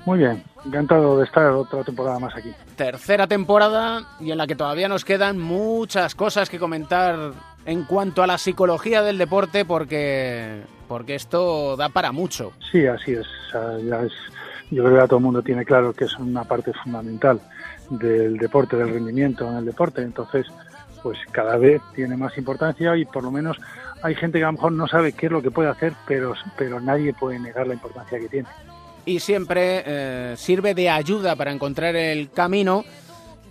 Muy bien, encantado de estar otra temporada más aquí. Tercera temporada y en la que todavía nos quedan muchas cosas que comentar en cuanto a la psicología del deporte, porque, porque esto da para mucho. Sí, así es. ya es yo creo que todo el mundo tiene claro que es una parte fundamental del deporte, del rendimiento en el deporte. Entonces, pues cada vez tiene más importancia y por lo menos hay gente que a lo mejor no sabe qué es lo que puede hacer, pero, pero nadie puede negar la importancia que tiene. Y siempre eh, sirve de ayuda para encontrar el camino.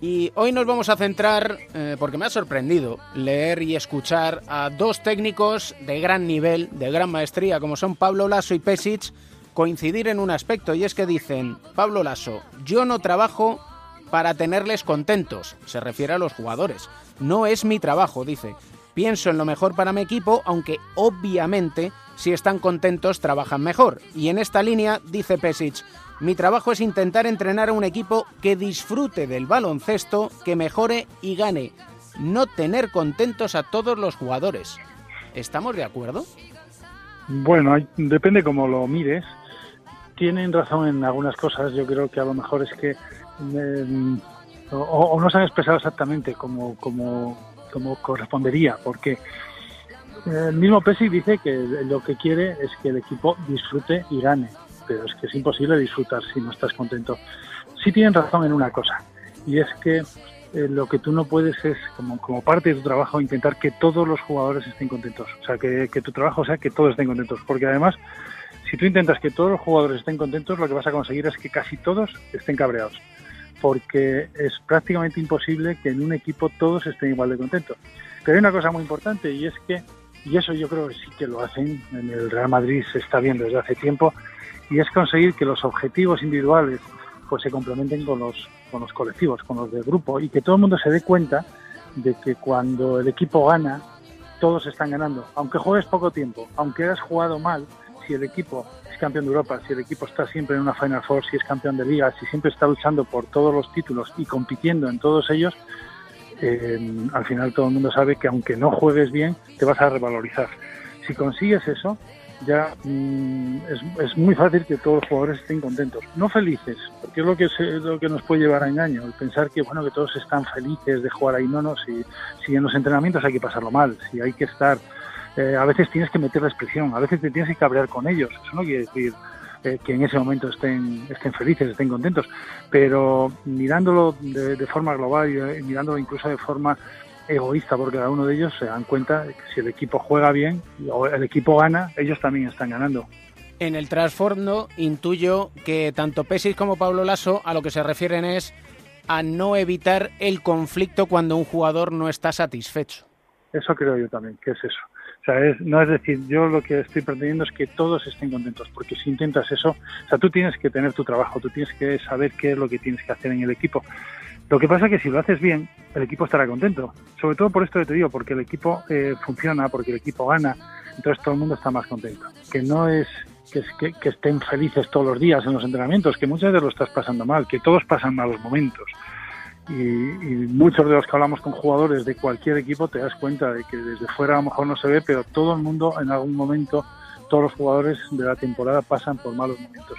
Y hoy nos vamos a centrar, eh, porque me ha sorprendido leer y escuchar a dos técnicos de gran nivel, de gran maestría, como son Pablo Lasso y Pesic, coincidir en un aspecto y es que dicen, Pablo Lasso, yo no trabajo para tenerles contentos, se refiere a los jugadores. No es mi trabajo, dice. Pienso en lo mejor para mi equipo, aunque obviamente si están contentos trabajan mejor. Y en esta línea, dice Pesic, mi trabajo es intentar entrenar a un equipo que disfrute del baloncesto, que mejore y gane. No tener contentos a todos los jugadores. ¿Estamos de acuerdo? Bueno, depende cómo lo mires tienen razón en algunas cosas. Yo creo que a lo mejor es que mm, o, no se han expresado exactamente como, como, correspondería, porque el mismo Pesi dice que lo que quiere es que el equipo disfrute y gane, pero es que es imposible disfrutar si no estás contento. Sí tienen razón en una cosa, y es que eh, lo que tú no puedes es, como, como parte de tu trabajo, intentar que todos los jugadores estén contentos. O sea, que, que tu trabajo sea que todos estén contentos, porque además Si tú intentas que todos los jugadores estén contentos, lo que vas a conseguir es que casi todos estén cabreados, porque es prácticamente imposible que en un equipo todos estén igual de contentos. Pero hay una cosa muy importante y es que, y eso yo creo que sí que lo hacen, en el Real Madrid se está viendo desde hace tiempo, y es conseguir que los objetivos individuales pues se complementen con los, con los colectivos, con los del grupo, y que todo el mundo se dé cuenta de que cuando el equipo gana, todos están ganando. Aunque juegues poco tiempo, aunque hayas jugado mal, si el equipo es campeón de Europa, si el equipo está siempre en una Final Four, si es campeón de liga, si siempre está luchando por todos los títulos y compitiendo en todos ellos, eh, al final todo el mundo sabe que aunque no juegues bien, te vas a revalorizar. Si consigues eso, ya mm, es, es, muy fácil que todos los jugadores estén contentos. No felices, porque es lo que, se, lo que nos puede llevar a engaño, el pensar que bueno que todos están felices de jugar ahí. No, no, si, si en los entrenamientos hay que pasarlo mal, si hay que estar... Eh, a veces tienes que meter la expresión, a veces te tienes que cabrear con ellos. Eso no quiere decir eh, que en ese momento estén, estén felices, estén contentos, pero mirándolo de, de forma global y eh, mirándolo incluso de forma egoísta porque cada uno de ellos se dan cuenta de que si el equipo juega bien o el equipo gana, ellos también están ganando. En el trasfondo intuyo que tanto Pesis como Pablo Lasso a lo que se refieren es a no evitar el conflicto cuando un jugador no está satisfecho. Eso creo yo también, que es eso. Es, no es decir, yo lo que estoy pretendiendo es que todos estén contentos, porque si intentas eso, o sea, tú tienes que tener tu trabajo, tú tienes que saber qué es lo que tienes que hacer en el equipo. Lo que pasa es que si lo haces bien, el equipo estará contento. Sobre todo por esto que te digo, porque el equipo eh, funciona, porque el equipo gana, entonces todo el mundo está más contento. Que no es que, que, que, estén felices todos los días en los entrenamientos, que muchas veces lo estás pasando mal, que todos pasan malos momentos. Y, y, muchos de los que hablamos con jugadores de cualquier equipo te das cuenta de que desde fuera a lo mejor no se ve, pero todo el mundo en algún momento, todos los jugadores de la temporada pasan por malos momentos.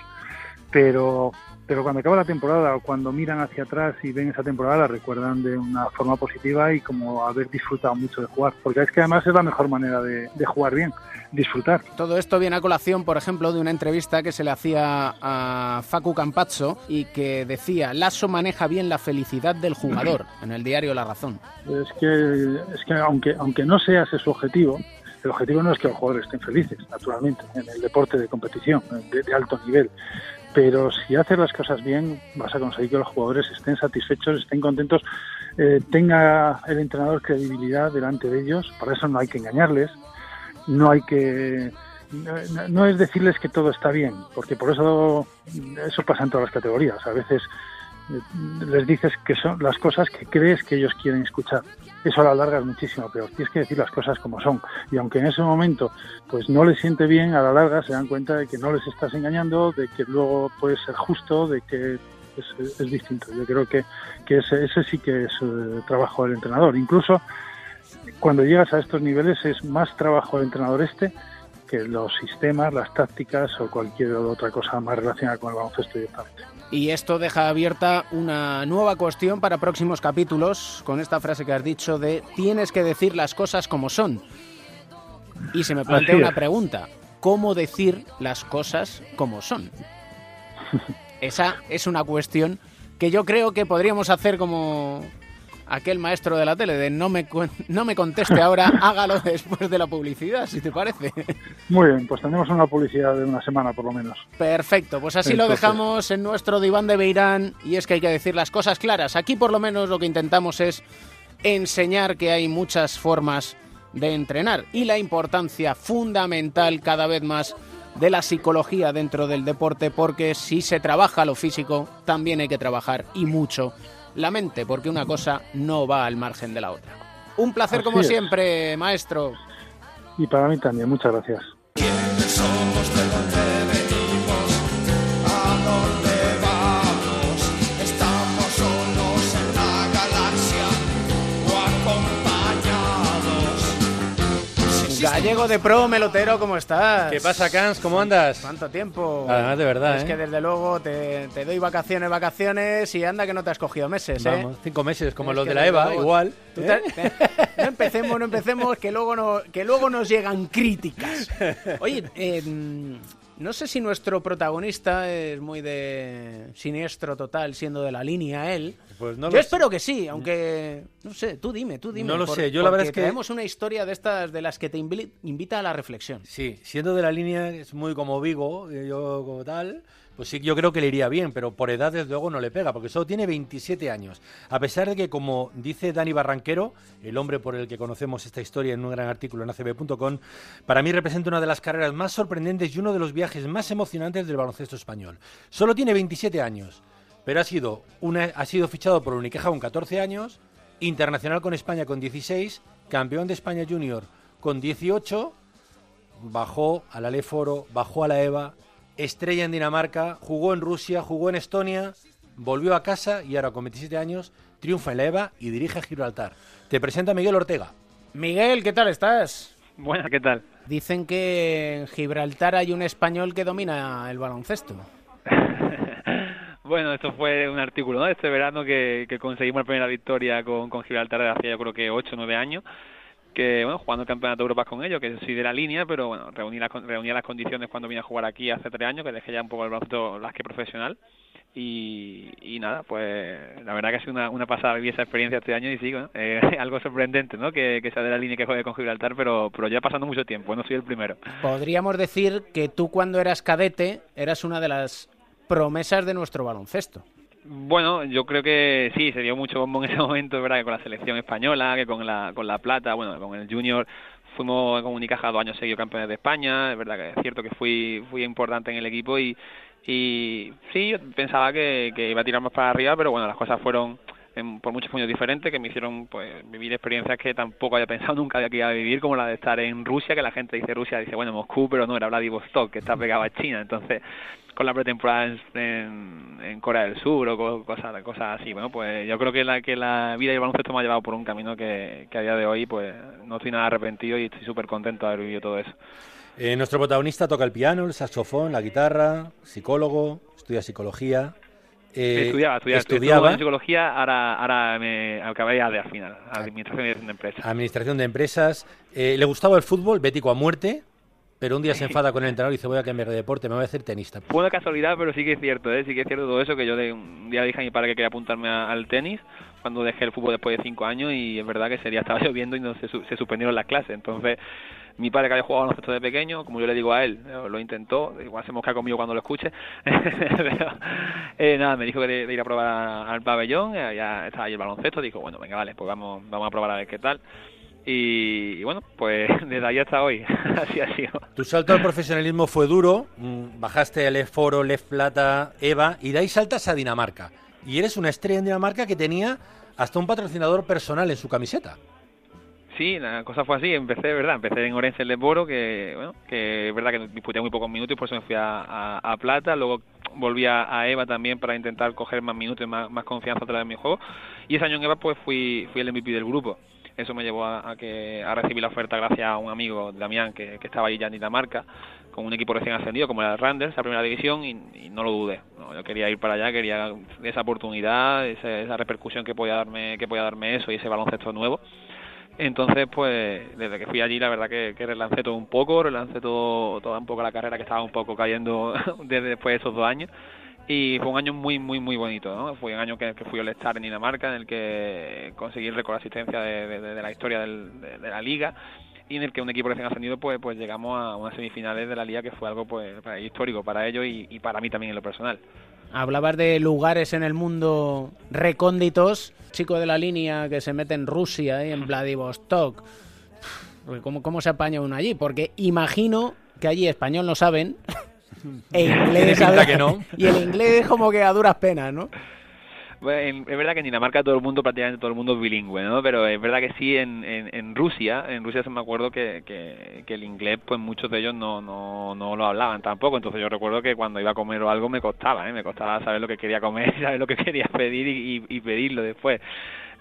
Pero pero cuando acaba la temporada o cuando miran hacia atrás y ven esa temporada la recuerdan de una forma positiva y como haber disfrutado mucho de jugar, porque es que además es la mejor manera de, de jugar bien, disfrutar. Todo esto viene a colación, por ejemplo, de una entrevista que se le hacía a Facu Campazzo y que decía, Lasso maneja bien la felicidad del jugador, en el diario La Razón. Es que, es que aunque, aunque no sea ese su objetivo, el objetivo no es que los jugadores estén felices, naturalmente, en el deporte de competición, de, de alto nivel pero si haces las cosas bien vas a conseguir que los jugadores estén satisfechos, estén contentos, eh, tenga el entrenador credibilidad delante de ellos, para eso no hay que engañarles, no hay que no, no es decirles que todo está bien, porque por eso eso pasa en todas las categorías, a veces les dices que son las cosas que crees que ellos quieren escuchar. Eso a la larga es muchísimo peor. Tienes que decir las cosas como son. Y aunque en ese momento pues no les siente bien, a la larga se dan cuenta de que no les estás engañando, de que luego puedes ser justo, de que es, es distinto. Yo creo que, que ese, ese, sí que es eh, trabajo del entrenador. Incluso cuando llegas a estos niveles es más trabajo del entrenador este que los sistemas, las tácticas o cualquier otra cosa más relacionada con el baloncesto directamente. Y esto deja abierta una nueva cuestión para próximos capítulos con esta frase que has dicho de tienes que decir las cosas como son. Y se me plantea una pregunta, ¿cómo decir las cosas como son? Esa es una cuestión que yo creo que podríamos hacer como aquel maestro de la tele de no me, no me conteste ahora, hágalo después de la publicidad, si te parece. Muy bien, pues tenemos una publicidad de una semana por lo menos. Perfecto, pues así Entonces. lo dejamos en nuestro diván de Beirán y es que hay que decir las cosas claras. Aquí por lo menos lo que intentamos es enseñar que hay muchas formas de entrenar y la importancia fundamental cada vez más de la psicología dentro del deporte porque si se trabaja lo físico también hay que trabajar y mucho la mente, porque una cosa no va al margen de la otra. Un placer Así como es. siempre, maestro. Y para mí también, muchas gracias. Gallego de pro, melotero, ¿cómo estás? ¿Qué pasa, Cans? ¿Cómo andas? ¿Cuánto tiempo? Además, de verdad, Es ¿eh? que desde luego te, te doy vacaciones, vacaciones y anda que no te has cogido meses, ¿eh? Vamos, cinco meses, como Es los de la EVA, luego- igual. ¿eh? te- no empecemos, no empecemos, que luego, no, que luego nos llegan críticas. Oye, eh, No sé si nuestro protagonista es muy de siniestro total, siendo de la línea él. Pues no yo espero que sí, aunque no sé, tú dime, tú dime. No lo por- sé, yo la verdad es que- tenemos una historia de estas de las que te invi- invita a la reflexión. Sí, siendo de la línea, es muy como Vigo, eh, yo como tal, pues sí, yo creo que le iría bien, pero por edad desde luego no le pega, porque solo tiene 27 años. A pesar de que, como dice Dani Barranquero, el hombre por el que conocemos esta historia en un gran artículo en acb.com, para mí representa una de las carreras más sorprendentes y uno de los viajes más emocionantes del baloncesto español. Solo tiene 27 años, pero ha sido, ha sido fichado por Uniqueja con 14 años, internacional con España con 16, campeón de España Junior con 18, bajó a la bajó a la EVA, estrella en Dinamarca, jugó en Rusia, jugó en Estonia, volvió a casa y ahora con 27 años triunfa en la EVA y dirige a Gibraltar. Te presenta Miguel Ortega. Miguel, ¿qué tal estás? Buenas, ¿qué tal? Dicen que en Gibraltar hay un español que domina el baloncesto. Bueno, esto fue un artículo, ¿no? Este verano que, que conseguimos la primera victoria con, con Gibraltar de hace yo creo que 8 o 9 años. Que, bueno, jugando el Campeonato de Europa con ellos, que soy de la línea, pero bueno, reuní las, reunía las condiciones cuando vine a jugar aquí hace 3 años, que dejé ya un poco el baloncesto más que profesional. Y, y nada, pues la verdad que ha sido una, una pasada vivir esa experiencia este año y sí, bueno, eh, algo sorprendente, ¿no? Que, que sea de la línea que juegue con Gibraltar, pero, pero ya pasando mucho tiempo, no soy el primero. Podríamos decir que tú cuando eras cadete eras una de las promesas de nuestro baloncesto. Bueno, yo creo que sí, se dio mucho bombo en ese momento, es verdad que con la selección española, que con la, con la plata, bueno, con el junior fuimos con Unicaja dos años seguidos campeones de España, es verdad que es cierto que fui, fui importante en el equipo y, y sí, yo pensaba que, que iba a tirar más para arriba, pero bueno, las cosas fueron en- por muchos puños diferentes que me hicieron pues vivir experiencias que tampoco había pensado nunca que iba a vivir, como la de estar en Rusia, que la gente dice Rusia, dice bueno Moscú, pero no, era Vladivostok, que está pegado a China, entonces con la pretemporada en, en, en Corea del Sur o co- cosas, cosas así, bueno, pues yo creo que la, que la vida y el baloncesto me ha llevado por un camino que, que a día de hoy pues no estoy nada arrepentido y estoy súper contento de haber vivido todo eso. Eh, nuestro protagonista toca el piano, el saxofón, la guitarra, psicólogo, estudia psicología. Eh, estudiaba, estudiaba, estudiaba en psicología, ahora, ahora me acabé de al final, administración de empresas. administración de empresas. Eh, le gustaba el fútbol, bético a muerte, pero un día se enfada con el entrenador y dice voy a cambiar de deporte, me voy a hacer tenista. Fue una casualidad, pero sí que es cierto, ¿eh? sí que es cierto todo eso, que yo de, un día dije a mi padre que quería apuntarme a- al tenis cuando dejé el fútbol después de cinco años y es verdad que ese día estaba lloviendo y no se, se suspendieron las clases. Entonces, mi padre que había jugado baloncesto de pequeño, como yo le digo a él, eh, lo intentó, igual se mosca conmigo cuando lo escuche, pero eh, nada, me dijo que de, de ir a probar al pabellón, eh, ya estaba ahí el baloncesto, dijo, bueno, venga, vale, pues vamos, vamos a probar a ver qué tal. Y, y bueno, pues desde ahí hasta hoy, así ha sido. Tu salto al profesionalismo fue duro, mm, bajaste el Foro, Lef Plata, EVA y de ahí saltas a Dinamarca. Y eres una estrella en Dinamarca que tenía hasta un patrocinador personal en su camiseta. Sí, la cosa fue así, empecé, ¿verdad? Empecé en Orense de Boro, que, bueno, que es verdad que disputé muy pocos minutos y por eso me fui a, a- a Plata, luego volví a, a EVA también para intentar coger más minutos y más, más confianza otra vez en mi juego, y ese año en EVA pues fui, fui el MVP del grupo. Eso me llevó a, a que a recibir la oferta gracias a un amigo, Damián, que, que estaba allí ya en Dinamarca, con un equipo recién ascendido como era el Randers, la primera división, y, y no lo dudé. No, yo quería ir para allá, quería esa oportunidad, esa, esa repercusión que podía darme, que podía darme eso y ese baloncesto nuevo. Entonces, pues, desde que fui allí, la verdad que, que relancé todo un poco, relancé todo, toda un poco la carrera que estaba un poco cayendo desde después de esos dos años. Y fue un año muy, muy, muy bonito, ¿no? Fue un año que, fui al estar en Dinamarca, en el que conseguí el récord de asistencia de, de- de la historia de, la liga y en el que un equipo recién ascendido pues pues llegamos a unas semifinales de la liga que fue algo pues histórico para ellos y, y para mí también en lo personal. Hablabas de lugares en el mundo recónditos, chico de la línea que se mete en Rusia y en Vladivostok. ¿Cómo, ¿Cómo se apaña uno allí? Porque imagino que allí español no saben e inglés que no. y el inglés es como que a duras penas, ¿no? Bueno, en- es verdad que en Dinamarca todo el mundo, prácticamente todo el mundo es bilingüe, ¿no? Pero es verdad que sí, en, en, Rusia, en Rusia se me acuerdo que, que, que el inglés, pues muchos de ellos no, no, no lo hablaban tampoco. Entonces yo recuerdo que cuando iba a comer o algo me costaba, ¿eh? Me costaba saber lo que quería comer, saber lo que quería pedir y, pedirlo después.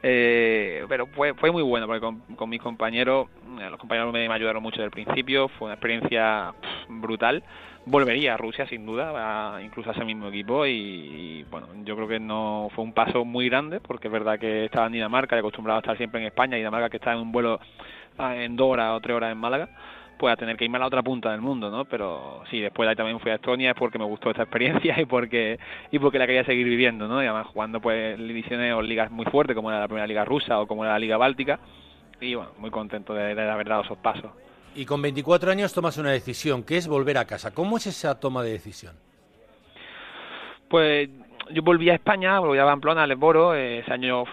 Eh, pero fue, fue muy bueno porque con, con mis compañeros, los compañeros me, ayudaron mucho desde el principio, fue una experiencia brutal. Volvería a Rusia sin duda, incluso a ese mismo equipo y, bueno, yo creo que no fue un paso muy grande porque es verdad que estaba en Dinamarca y acostumbrado a estar siempre en España y Dinamarca que está en un vuelo en dos horas o tres horas en Málaga pues a tener que irme a la otra punta del mundo, ¿no? Pero sí, después de ahí también fui a Estonia es porque me gustó esta experiencia y porque y porque la quería seguir viviendo, ¿no? Y además jugando pues divisiones o ligas muy fuertes como era la primera liga rusa o como era la liga báltica y bueno, muy contento de haber dado esos pasos. Y con 24 años tomas una decisión, que es volver a casa. ¿Cómo es esa toma de decisión? Pues yo volví a España, volví a Pamplona, al Esboro, eh, ese año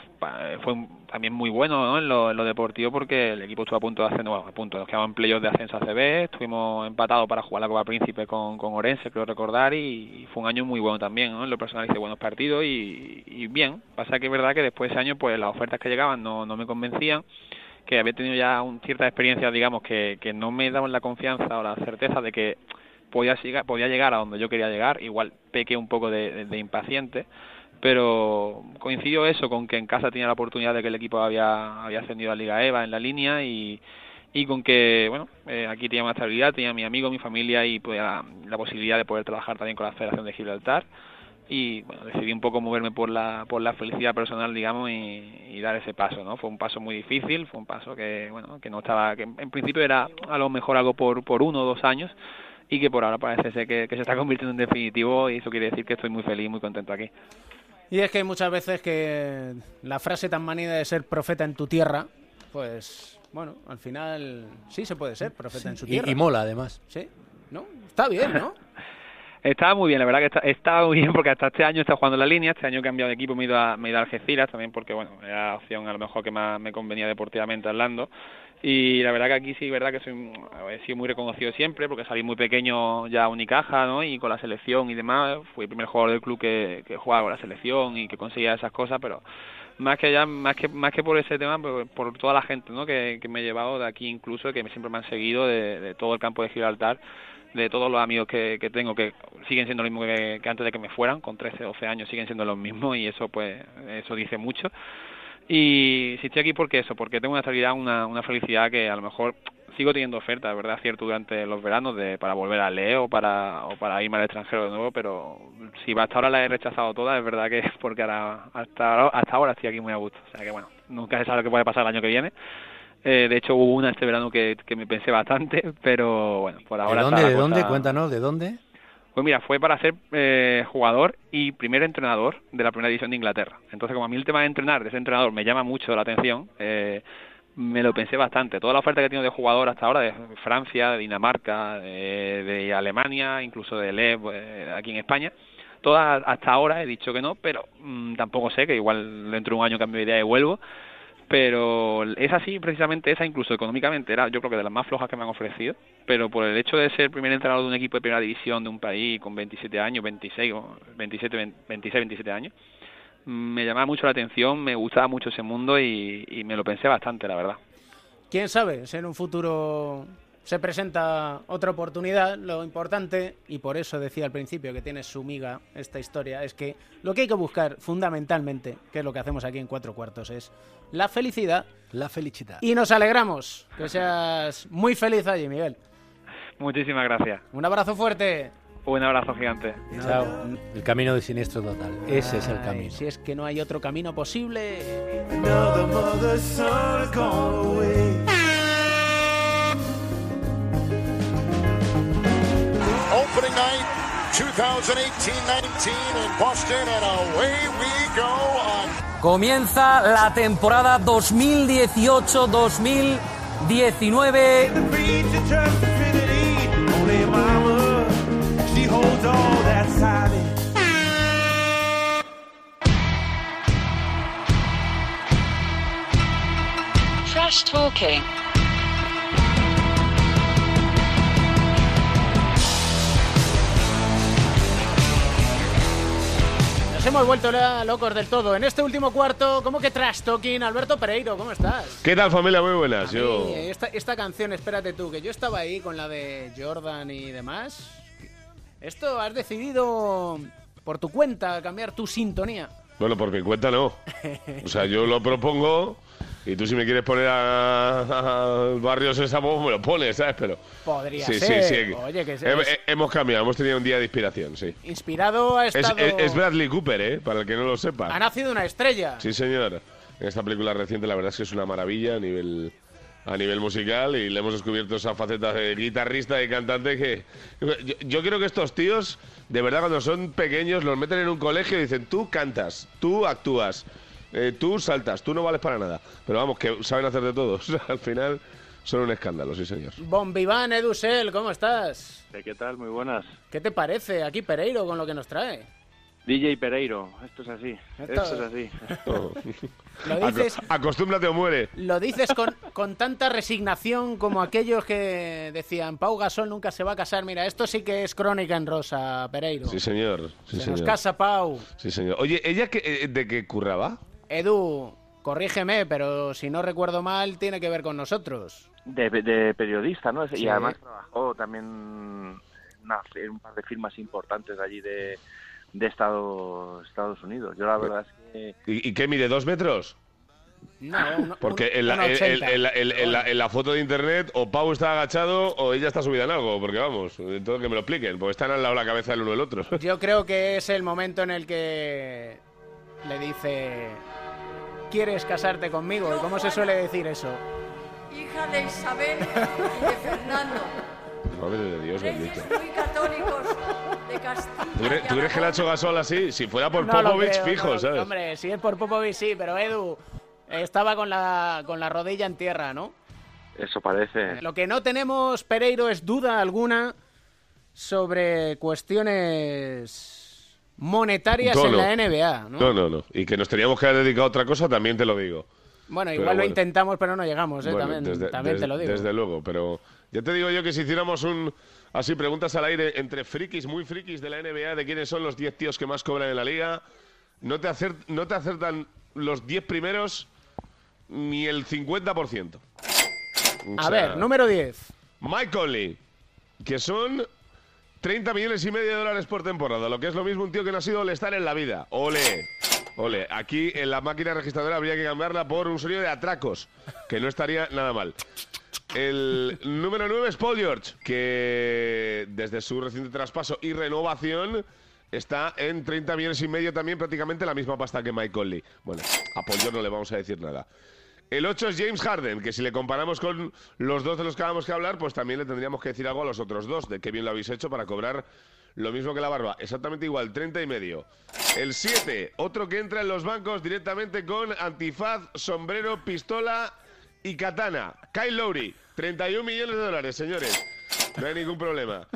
fue también muy bueno ¿no? en, lo, en lo deportivo porque el equipo estuvo a punto de hacer, bueno, a punto, nos quedaban playoffs de ascenso a CB, estuvimos empatados para jugar la Copa Príncipe con, con Orense, creo recordar, y, fue un año muy bueno también, ¿no? en lo personal hice buenos partidos y, y bien, pasa que es verdad que después de ese año pues las ofertas que llegaban no, no me convencían, que había tenido ya un, ciertas experiencias, digamos, que, que no me daban la confianza o la certeza de que podía llegar, podía llegar a donde yo quería llegar, igual pequé un poco de, de- impaciente, pero coincidió eso con que en casa tenía la oportunidad de que el equipo había, había ascendido a Liga EVA en la línea y, y con que, bueno, eh, aquí tenía una estabilidad, tenía mi amigo, mi familia y pues, la, la posibilidad de poder trabajar también con la Federación de Gibraltar y bueno, decidí un poco moverme por la, por la felicidad personal, digamos, y, y dar ese paso, ¿no? Fue un paso muy difícil, fue un paso que, bueno, que no estaba, que en principio era a lo mejor algo por, por uno o dos años y que por ahora parece ser que, que se está convirtiendo en definitivo y eso quiere decir que estoy muy feliz, muy contento aquí. Y es que hay muchas veces que la frase tan manida de ser profeta en tu tierra, pues bueno, al final sí se puede ser profeta en su Y, tierra. y mola, además. Sí, ¿no? Está bien, ¿no? Estaba muy bien, la verdad que está, estaba muy bien porque hasta este año estado jugando en la línea, este año he cambiado de equipo, me he ido a, me he ido a Algeciras también porque bueno, era la opción a lo mejor que más me convenía deportivamente hablando. Y la verdad que aquí sí, verdad que soy, he sido muy reconocido siempre porque salí muy pequeño ya a Unicaja, ¿no? Y con la selección y demás, fui el primer jugador del club que, jugaba con la selección y que conseguía esas cosas, pero más que ya más que más que por ese tema por, por toda la gente no que, me he llevado de aquí incluso que siempre me han seguido de, de todo el campo de Gibraltar de todos los amigos que, que tengo que siguen siendo lo mismo que, antes de que me fueran con 13 12 años siguen siendo los mismos y eso pues eso dice mucho y si estoy aquí porque eso porque tengo una estabilidad una, una felicidad que a lo mejor sigo teniendo ofertas, ¿verdad? Cierto, durante los veranos de, para volver a leer o para, o para irme al extranjero de nuevo, pero si hasta ahora las he rechazado todas, es verdad que es porque ahora, hasta, hasta ahora estoy aquí muy a gusto. O sea que bueno, nunca se sabe lo que puede pasar el año que viene. Eh, de hecho, hubo una este verano que, que me pensé bastante, pero bueno, por ahora ¿De dónde? la ¿De dónde? cosa- Cuéntanos, ¿de dónde? pues mira, fue para ser eh, jugador y primer entrenador de la primera división de Inglaterra. Entonces, como a mí el tema de entrenar, de ser entrenador, me llama mucho la atención, eh, me lo pensé bastante. Toda la oferta que he tenido de jugador hasta ahora, de Francia, de Dinamarca, de, de Alemania, incluso de LEV, eh, aquí en España, todas hasta ahora he dicho que no, pero mm, tampoco sé, que igual dentro de un año cambio de idea y vuelvo. Pero es así, precisamente esa, incluso económicamente, era yo creo que de las más flojas que me han ofrecido. Pero por el hecho de ser primer entrenador de un equipo de primera división de un país con 27 años, 26, o 27, 26, 27 años, me llamaba mucho la atención, me gustaba mucho ese mundo y, y me lo pensé bastante, la verdad. ¿Quién sabe? Si en un futuro se presenta otra oportunidad, lo importante, y por eso decía al principio que tiene su miga esta historia, es que lo que hay que buscar fundamentalmente, que es lo que hacemos aquí en Cuatro Cuartos, es la felicidad. La felicidad. Y nos alegramos que seas muy feliz allí, Miguel. Muchísimas gracias. Un abrazo fuerte. Un abrazo gigante. Chao. El camino de siniestro total. Ese es el camino. Si es que no hay otro camino posible. Opening night 2018-19 in Boston, and away we go on Comienza la temporada 2018-2019. Preacher turns hemos vuelto locos del todo. En este último cuarto, ¿cómo que trash talking? Alberto Pereiro, ¿cómo estás? ¿Qué tal familia? Muy buenas. Yo... Sí, esta, esta canción, espérate tú, que yo estaba ahí con la de Jordan y demás. Esto has decidido por tu cuenta cambiar tu sintonía. Bueno, por mi cuenta no. O sea, yo lo propongo y tú si me quieres poner a, a Barrio Sésamo, me lo pones, ¿sabes? Pero... Podría Sí, ser. sí, sí. Oye, que es- es- he- hemos cambiado, hemos tenido un día de inspiración, sí. inspirado ha Es, estado... es- es Bradley Cooper, ¿eh? Para el que no lo sepa. Ha nacido una estrella. Sí, señor. En esta película reciente la verdad es que es una maravilla a nivel a nivel musical y le hemos descubierto esa faceta de guitarrista y cantante que yo, yo creo que estos tíos de verdad cuando son pequeños los meten en un colegio y dicen tú cantas, tú actúas, eh, tú saltas, tú no vales para nada, pero vamos que saben hacer de todo, O sea, al final son un escándalo, sí señor. Bombiván, Edusel, ¿cómo estás? ¿Qué tal? Muy buenas. ¿Qué te parece aquí Pereiro con lo que nos trae? DJ Pereiro, esto es así. Esto- Esto, es así. Lo dices- Aco- acostúmbrate o muere. Lo dices con, con tanta resignación como aquellos que decían Pau Gasol nunca se va a casar. Mira, esto sí que es crónica en rosa, Pereiro. Sí señor, sí se señor. nos casa Pau. Sí señor. Oye, ¿ella qué- eh, de qué curraba? Edu, corrígeme, pero si no recuerdo mal, tiene que ver con nosotros. De, de periodista, ¿no? Sí. Y además trabajó también en, una- en un par de firmas importantes de allí de, de Estado- Estados Unidos. Yo la verdad es que... ¿Y, y qué mide? ¿Dos metros? No, un- Porque un- en, la, en- 80. en la- en- en la- en la foto de internet o Pau está agachado o ella está subida en algo, porque vamos, todo que me lo expliquen, porque están al lado de la cabeza el uno del otro. Yo creo que es el momento en el que le dice, ¿quieres casarte conmigo? ¿Y cómo se suele decir eso? hija de Isabel y de Fernando, Madre de Dios bendito. muy católicos de Castilla. ¿Tú crees, tú crees que le ha hecho Gasol así? Si fuera por No Popovich, creo, fijo, no ¿sabes? Hombre, si es por Popovich sí, pero Edu estaba con la, con la rodilla en tierra, ¿no? Eso parece. Lo que no tenemos, Pereiro, es duda alguna sobre cuestiones monetarias No, en no. la NBA, ¿no? No, no, no. Y que nos teníamos que haber dedicado a otra cosa, también te lo digo. Bueno, igual lo intentamos, pero no llegamos, ¿eh? Bueno, también desde, también desde- te lo digo. Desde luego, pero ya te digo yo que si hiciéramos un así preguntas al aire entre frikis, muy frikis de la NBA, de quiénes son los 10 tíos que más cobran en la liga, no te, acer- no te acertan los 10 primeros ni el 50%. O A ver, número 10. Mike Conley, que son 30 millones y medio de dólares por temporada, lo que es lo mismo un tío que no ha sido estar en la vida. Ole. Ole, aquí en la máquina registradora habría que cambiarla por un sonido de atracos, que no estaría nada mal. El número 9 es Paul George, que desde su reciente traspaso y renovación está en 30 millones y medio también, prácticamente la misma pasta que Mike Conley. Bueno, a Paul George no le vamos a decir nada. El 8 es James Harden, que si le comparamos con los dos de los que acabamos que hablar, pues también le tendríamos que decir algo a los otros dos, de qué bien lo habéis hecho para cobrar lo mismo que la barba. Exactamente igual, 30 y medio. El 7, otro que entra en los bancos directamente con antifaz, sombrero, pistola y katana. Kyle Lowry, 31 millones de dólares, señores. No hay ningún problema.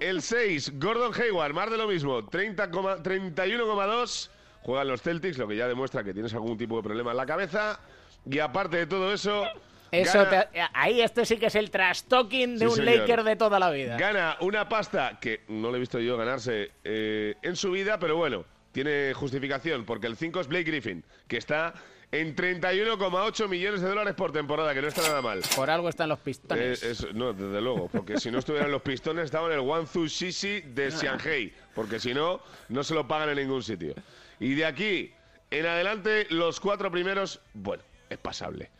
El 6, Gordon Hayward, más de lo mismo, 30, 31,2. Juegan los Celtics, lo que ya demuestra que tienes algún tipo de problema en la cabeza. Y aparte de todo eso, Eso gana- te- ahí este sí que es el trash talking de Sí, un señor. Laker de toda la vida. Gana una pasta que no le he visto yo ganarse eh, en su vida, pero bueno, tiene justificación, porque el 5 es Blake Griffin, que está en 31,8 millones de dólares por temporada, que no está nada mal. Por algo están los pistones. Eh, es- no, desde luego, porque si no estuvieran los pistones, estaban en el Guangzhou Shishi de Shanghai, porque si no, no se lo pagan en ningún sitio. Y de aquí en adelante, los cuatro primeros, bueno, es pasable.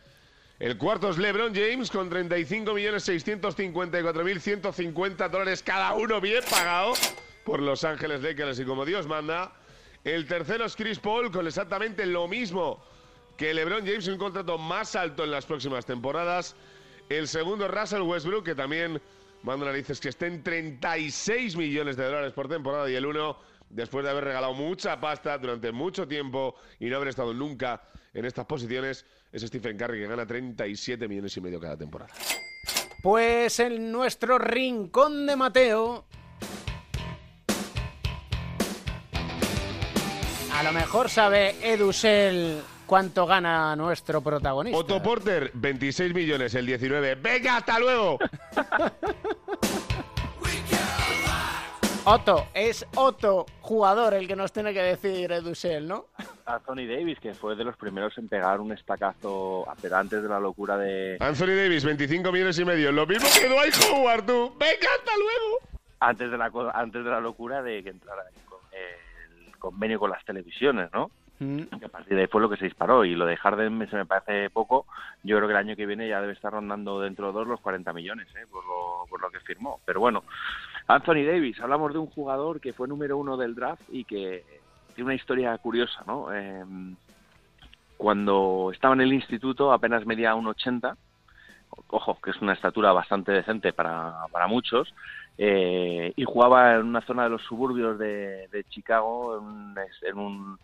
El cuarto es LeBron James con 35.654.150 dólares cada uno bien pagado por Los Ángeles Lakers y como Dios manda. El tercero es Chris Paul con exactamente lo mismo que LeBron James, un contrato más alto en las próximas temporadas. El segundo es Russell Westbrook, que también manda narices que esté en 36 millones de dólares por temporada. Y el uno, después de haber regalado mucha pasta durante mucho tiempo y no haber estado nunca en estas posiciones, es Stephen Curry, que gana 37 millones y medio cada temporada. Pues en nuestro rincón de Mateo. A lo mejor sabe Edusel cuánto gana nuestro protagonista. Otto Porter, 26 millones, el 19. ¡Venga, hasta luego! Otto, es Otto, jugador, el que nos tiene que decir Edusel, ¿no? Anthony Davis, que fue de los primeros en pegar un estacazo pero antes de la locura de... Anthony Davis, 25 millones y medio. Lo mismo que Dwight Howard, tú. ¡Venga, hasta luego! Antes de la, antes de la locura de que entrara el con- el convenio con las televisiones, ¿no? Que a partir de ahí fue lo que se disparó. Y lo de Harden me- se me parece poco. Yo creo que el año que viene ya debe estar rondando dentro de dos los 40 millones, ¿eh? por, lo, por lo que firmó. Pero bueno, Anthony Davis, hablamos de un jugador que fue número uno del draft y que tiene una historia curiosa, ¿no? Eh, cuando estaba en el instituto apenas medía un 80 ojo, que es una estatura bastante decente para, para muchos, eh, y jugaba en una zona de los suburbios de, Chicago, en un, en un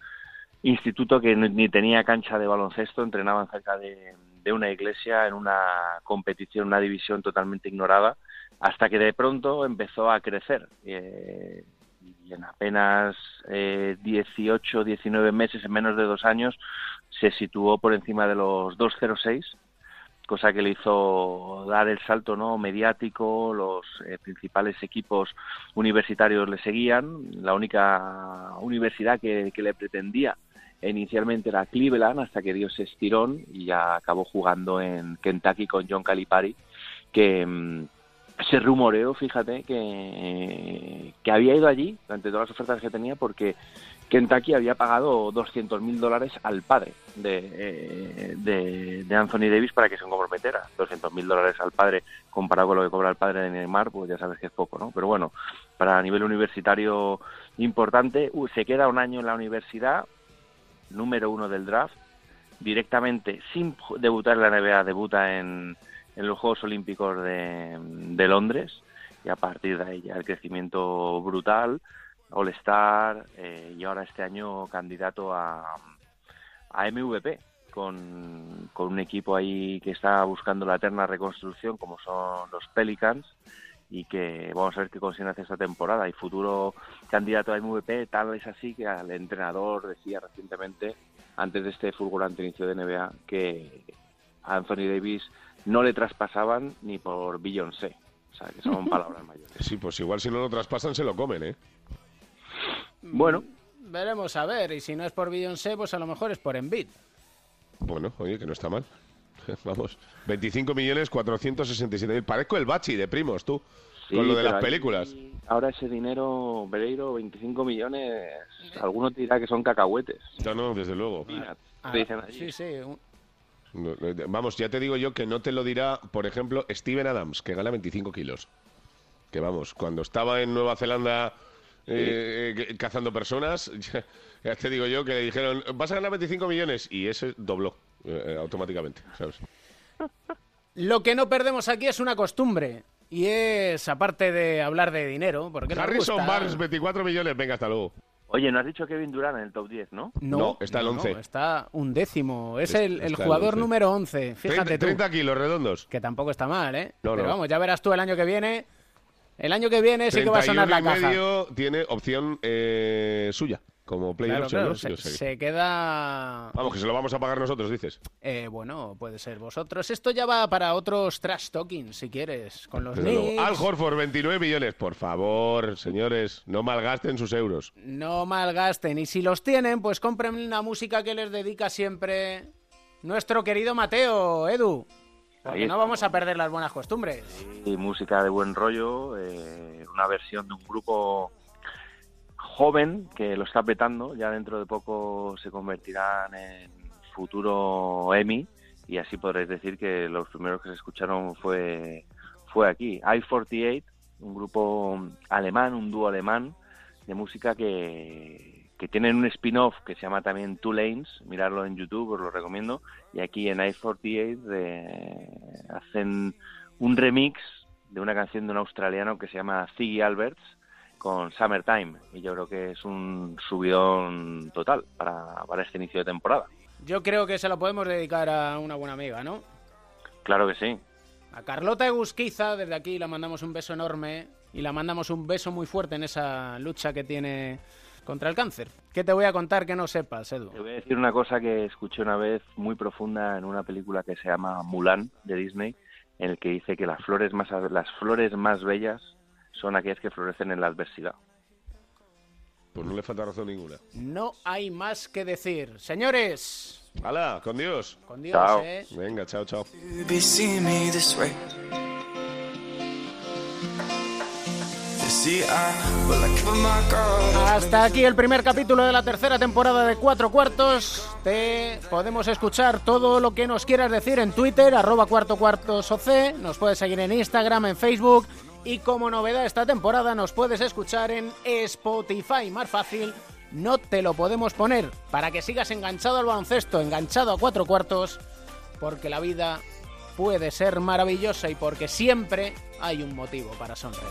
instituto que ni ni tenía cancha de baloncesto, entrenaban cerca de, de una iglesia en una competición, una división totalmente ignorada, hasta que de pronto empezó a crecer. Eh, y en apenas eh, 18, 19 meses, en menos de dos años, se situó por encima de los 2.06, cosa que le hizo dar el salto no mediático, los eh, principales equipos universitarios le seguían, la única universidad que, que le pretendía inicialmente era Cleveland hasta que dio ese estirón y ya acabó jugando en Kentucky con John Calipari que mm, se rumoreó, fíjate, que, que había ido allí durante todas las ofertas que tenía porque Kentucky había pagado 200 mil dólares al padre de, eh, de, de Anthony Davis para que se comprometiera. 200 mil dólares al padre comparado con lo que cobra el padre de Neymar, pues ya sabes que es poco, ¿no? Pero bueno, para nivel universitario importante, se queda un año en la universidad, número uno del draft, directamente sin debutar en la NBA, debuta en, en los Juegos Olímpicos de, de Londres y a partir de ahí ya el crecimiento brutal, All-Star eh, y ahora este año candidato a, a MVP con, con un equipo ahí que está buscando la eterna reconstrucción como son los Pelicans y que vamos a ver qué consiguen hacer esta temporada. Y futuro candidato a MVP tal es así que al entrenador decía recientemente antes de este fulgurante inicio de NBA que Anthony Davis no le traspasaban ni por Beyoncé o sea que son palabras mayores Sí, pues igual si no lo traspasan se lo comen, ¿eh? bueno Veremos a ver, y si no es por Beyoncé, pues a lo mejor es por Embiid. Bueno, oye, que no está mal. Vamos, 25 millones 467 mil. Parezco el bachi de primos, tú, Sí, con lo de las películas. ahora ese dinero Bereiro 25 millones alguno te dirá que son cacahuetes No, no, desde luego. Ah, te dicen allí. sí, sí. un- Vamos, ya te digo yo que no te lo dirá, por ejemplo, Steven Adams, que gana 25 kilos. Que vamos, cuando estaba en Nueva Zelanda eh, eh, cazando personas, ya, ya te digo yo que le dijeron, vas a ganar 25 millones, y ese dobló eh, automáticamente, ¿sabes? Lo que no perdemos aquí es una costumbre. Y es, aparte de hablar de dinero, porque nos Harrison gusta- Barnes, 24 millones, venga, hasta luego. Oye no has dicho Kevin Durant en el top 10 ¿no? No, No, está el no, 11. está un décimo. Es Es- el, el el jugador 11. número 11. 30, Fíjate tú. 30 kilos redondos. Que tampoco está mal, ¿eh? No, Pero no. vamos, ya verás tú el año que viene. El año que viene sí que va a sonar 31 la caja. medio tiene opción eh, suya, como Claro, option, claro, ¿no? se, Sí, o sea que- se queda... Vamos, que se lo vamos a pagar nosotros, dices. Eh, bueno, puede ser vosotros. Esto ya va para otros trash talking, si quieres, con los. Knicks. Al Horford, 29 millones. Por favor, señores, no malgasten sus euros. No malgasten. Y si los tienen, pues compren la música que les dedica siempre nuestro querido Mateo, Edu. Porque no vamos a perder las buenas costumbres. y música de buen rollo, eh, una versión de un grupo joven que lo está petando, ya dentro de poco se convertirán en futuro Emmy y así podréis decir que los primeros que se escucharon fue, fue aquí. I-48, un grupo alemán, un dúo alemán de música que, que tienen un spin-off que se llama también Two Lanes, mirarlo en YouTube, os lo recomiendo, y aquí en I-48 de- hacen un remix de una canción de un australiano que se llama Ziggy Alberts con Summertime y yo creo que es un subidón total para, para este inicio de temporada. Yo creo que se lo podemos dedicar a una buena amiga, ¿no? Claro que sí. A Carlota Egusquiza, desde aquí la mandamos un beso enorme y la mandamos un beso muy fuerte en esa lucha que tiene contra el cáncer. ¿Qué te voy a contar que no sepas, Edu? Te voy a decir una cosa que escuché una vez muy profunda en una película que se llama Mulan de Disney, en el que dice que las flores más las flores más bellas son aquellas que florecen en la adversidad. Pues no le falta razón ninguna. No hay más que decir. Señores, ¡Hala! ¡Con Dios! con Dios, ¿eh? Venga, chao, chao. Hasta aquí el primer capítulo de la tercera temporada de Cuatro Cuartos. Te podemos escuchar todo lo que nos quieras decir en Twitter, arroba cuarto cuartos OC. Nos puedes seguir en Instagram, en Facebook. Y como novedad esta temporada nos puedes escuchar en Spotify. Más fácil, no te lo podemos poner para que sigas enganchado al baloncesto, enganchado a Cuatro Cuartos, porque la vida puede ser maravillosa y porque siempre hay un motivo para sonreír.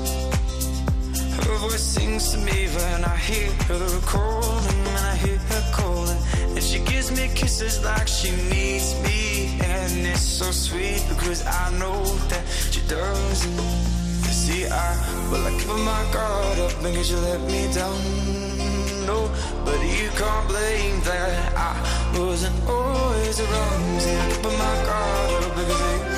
Her voice sings to me when I hear her calling, and I hear her calling. And she gives me kisses like she needs me. And it's so sweet because I know that she doesn't. See, I, well, I give my guard up because you let me down. No, but you can't blame that. I wasn't always around. See, I give my guard up because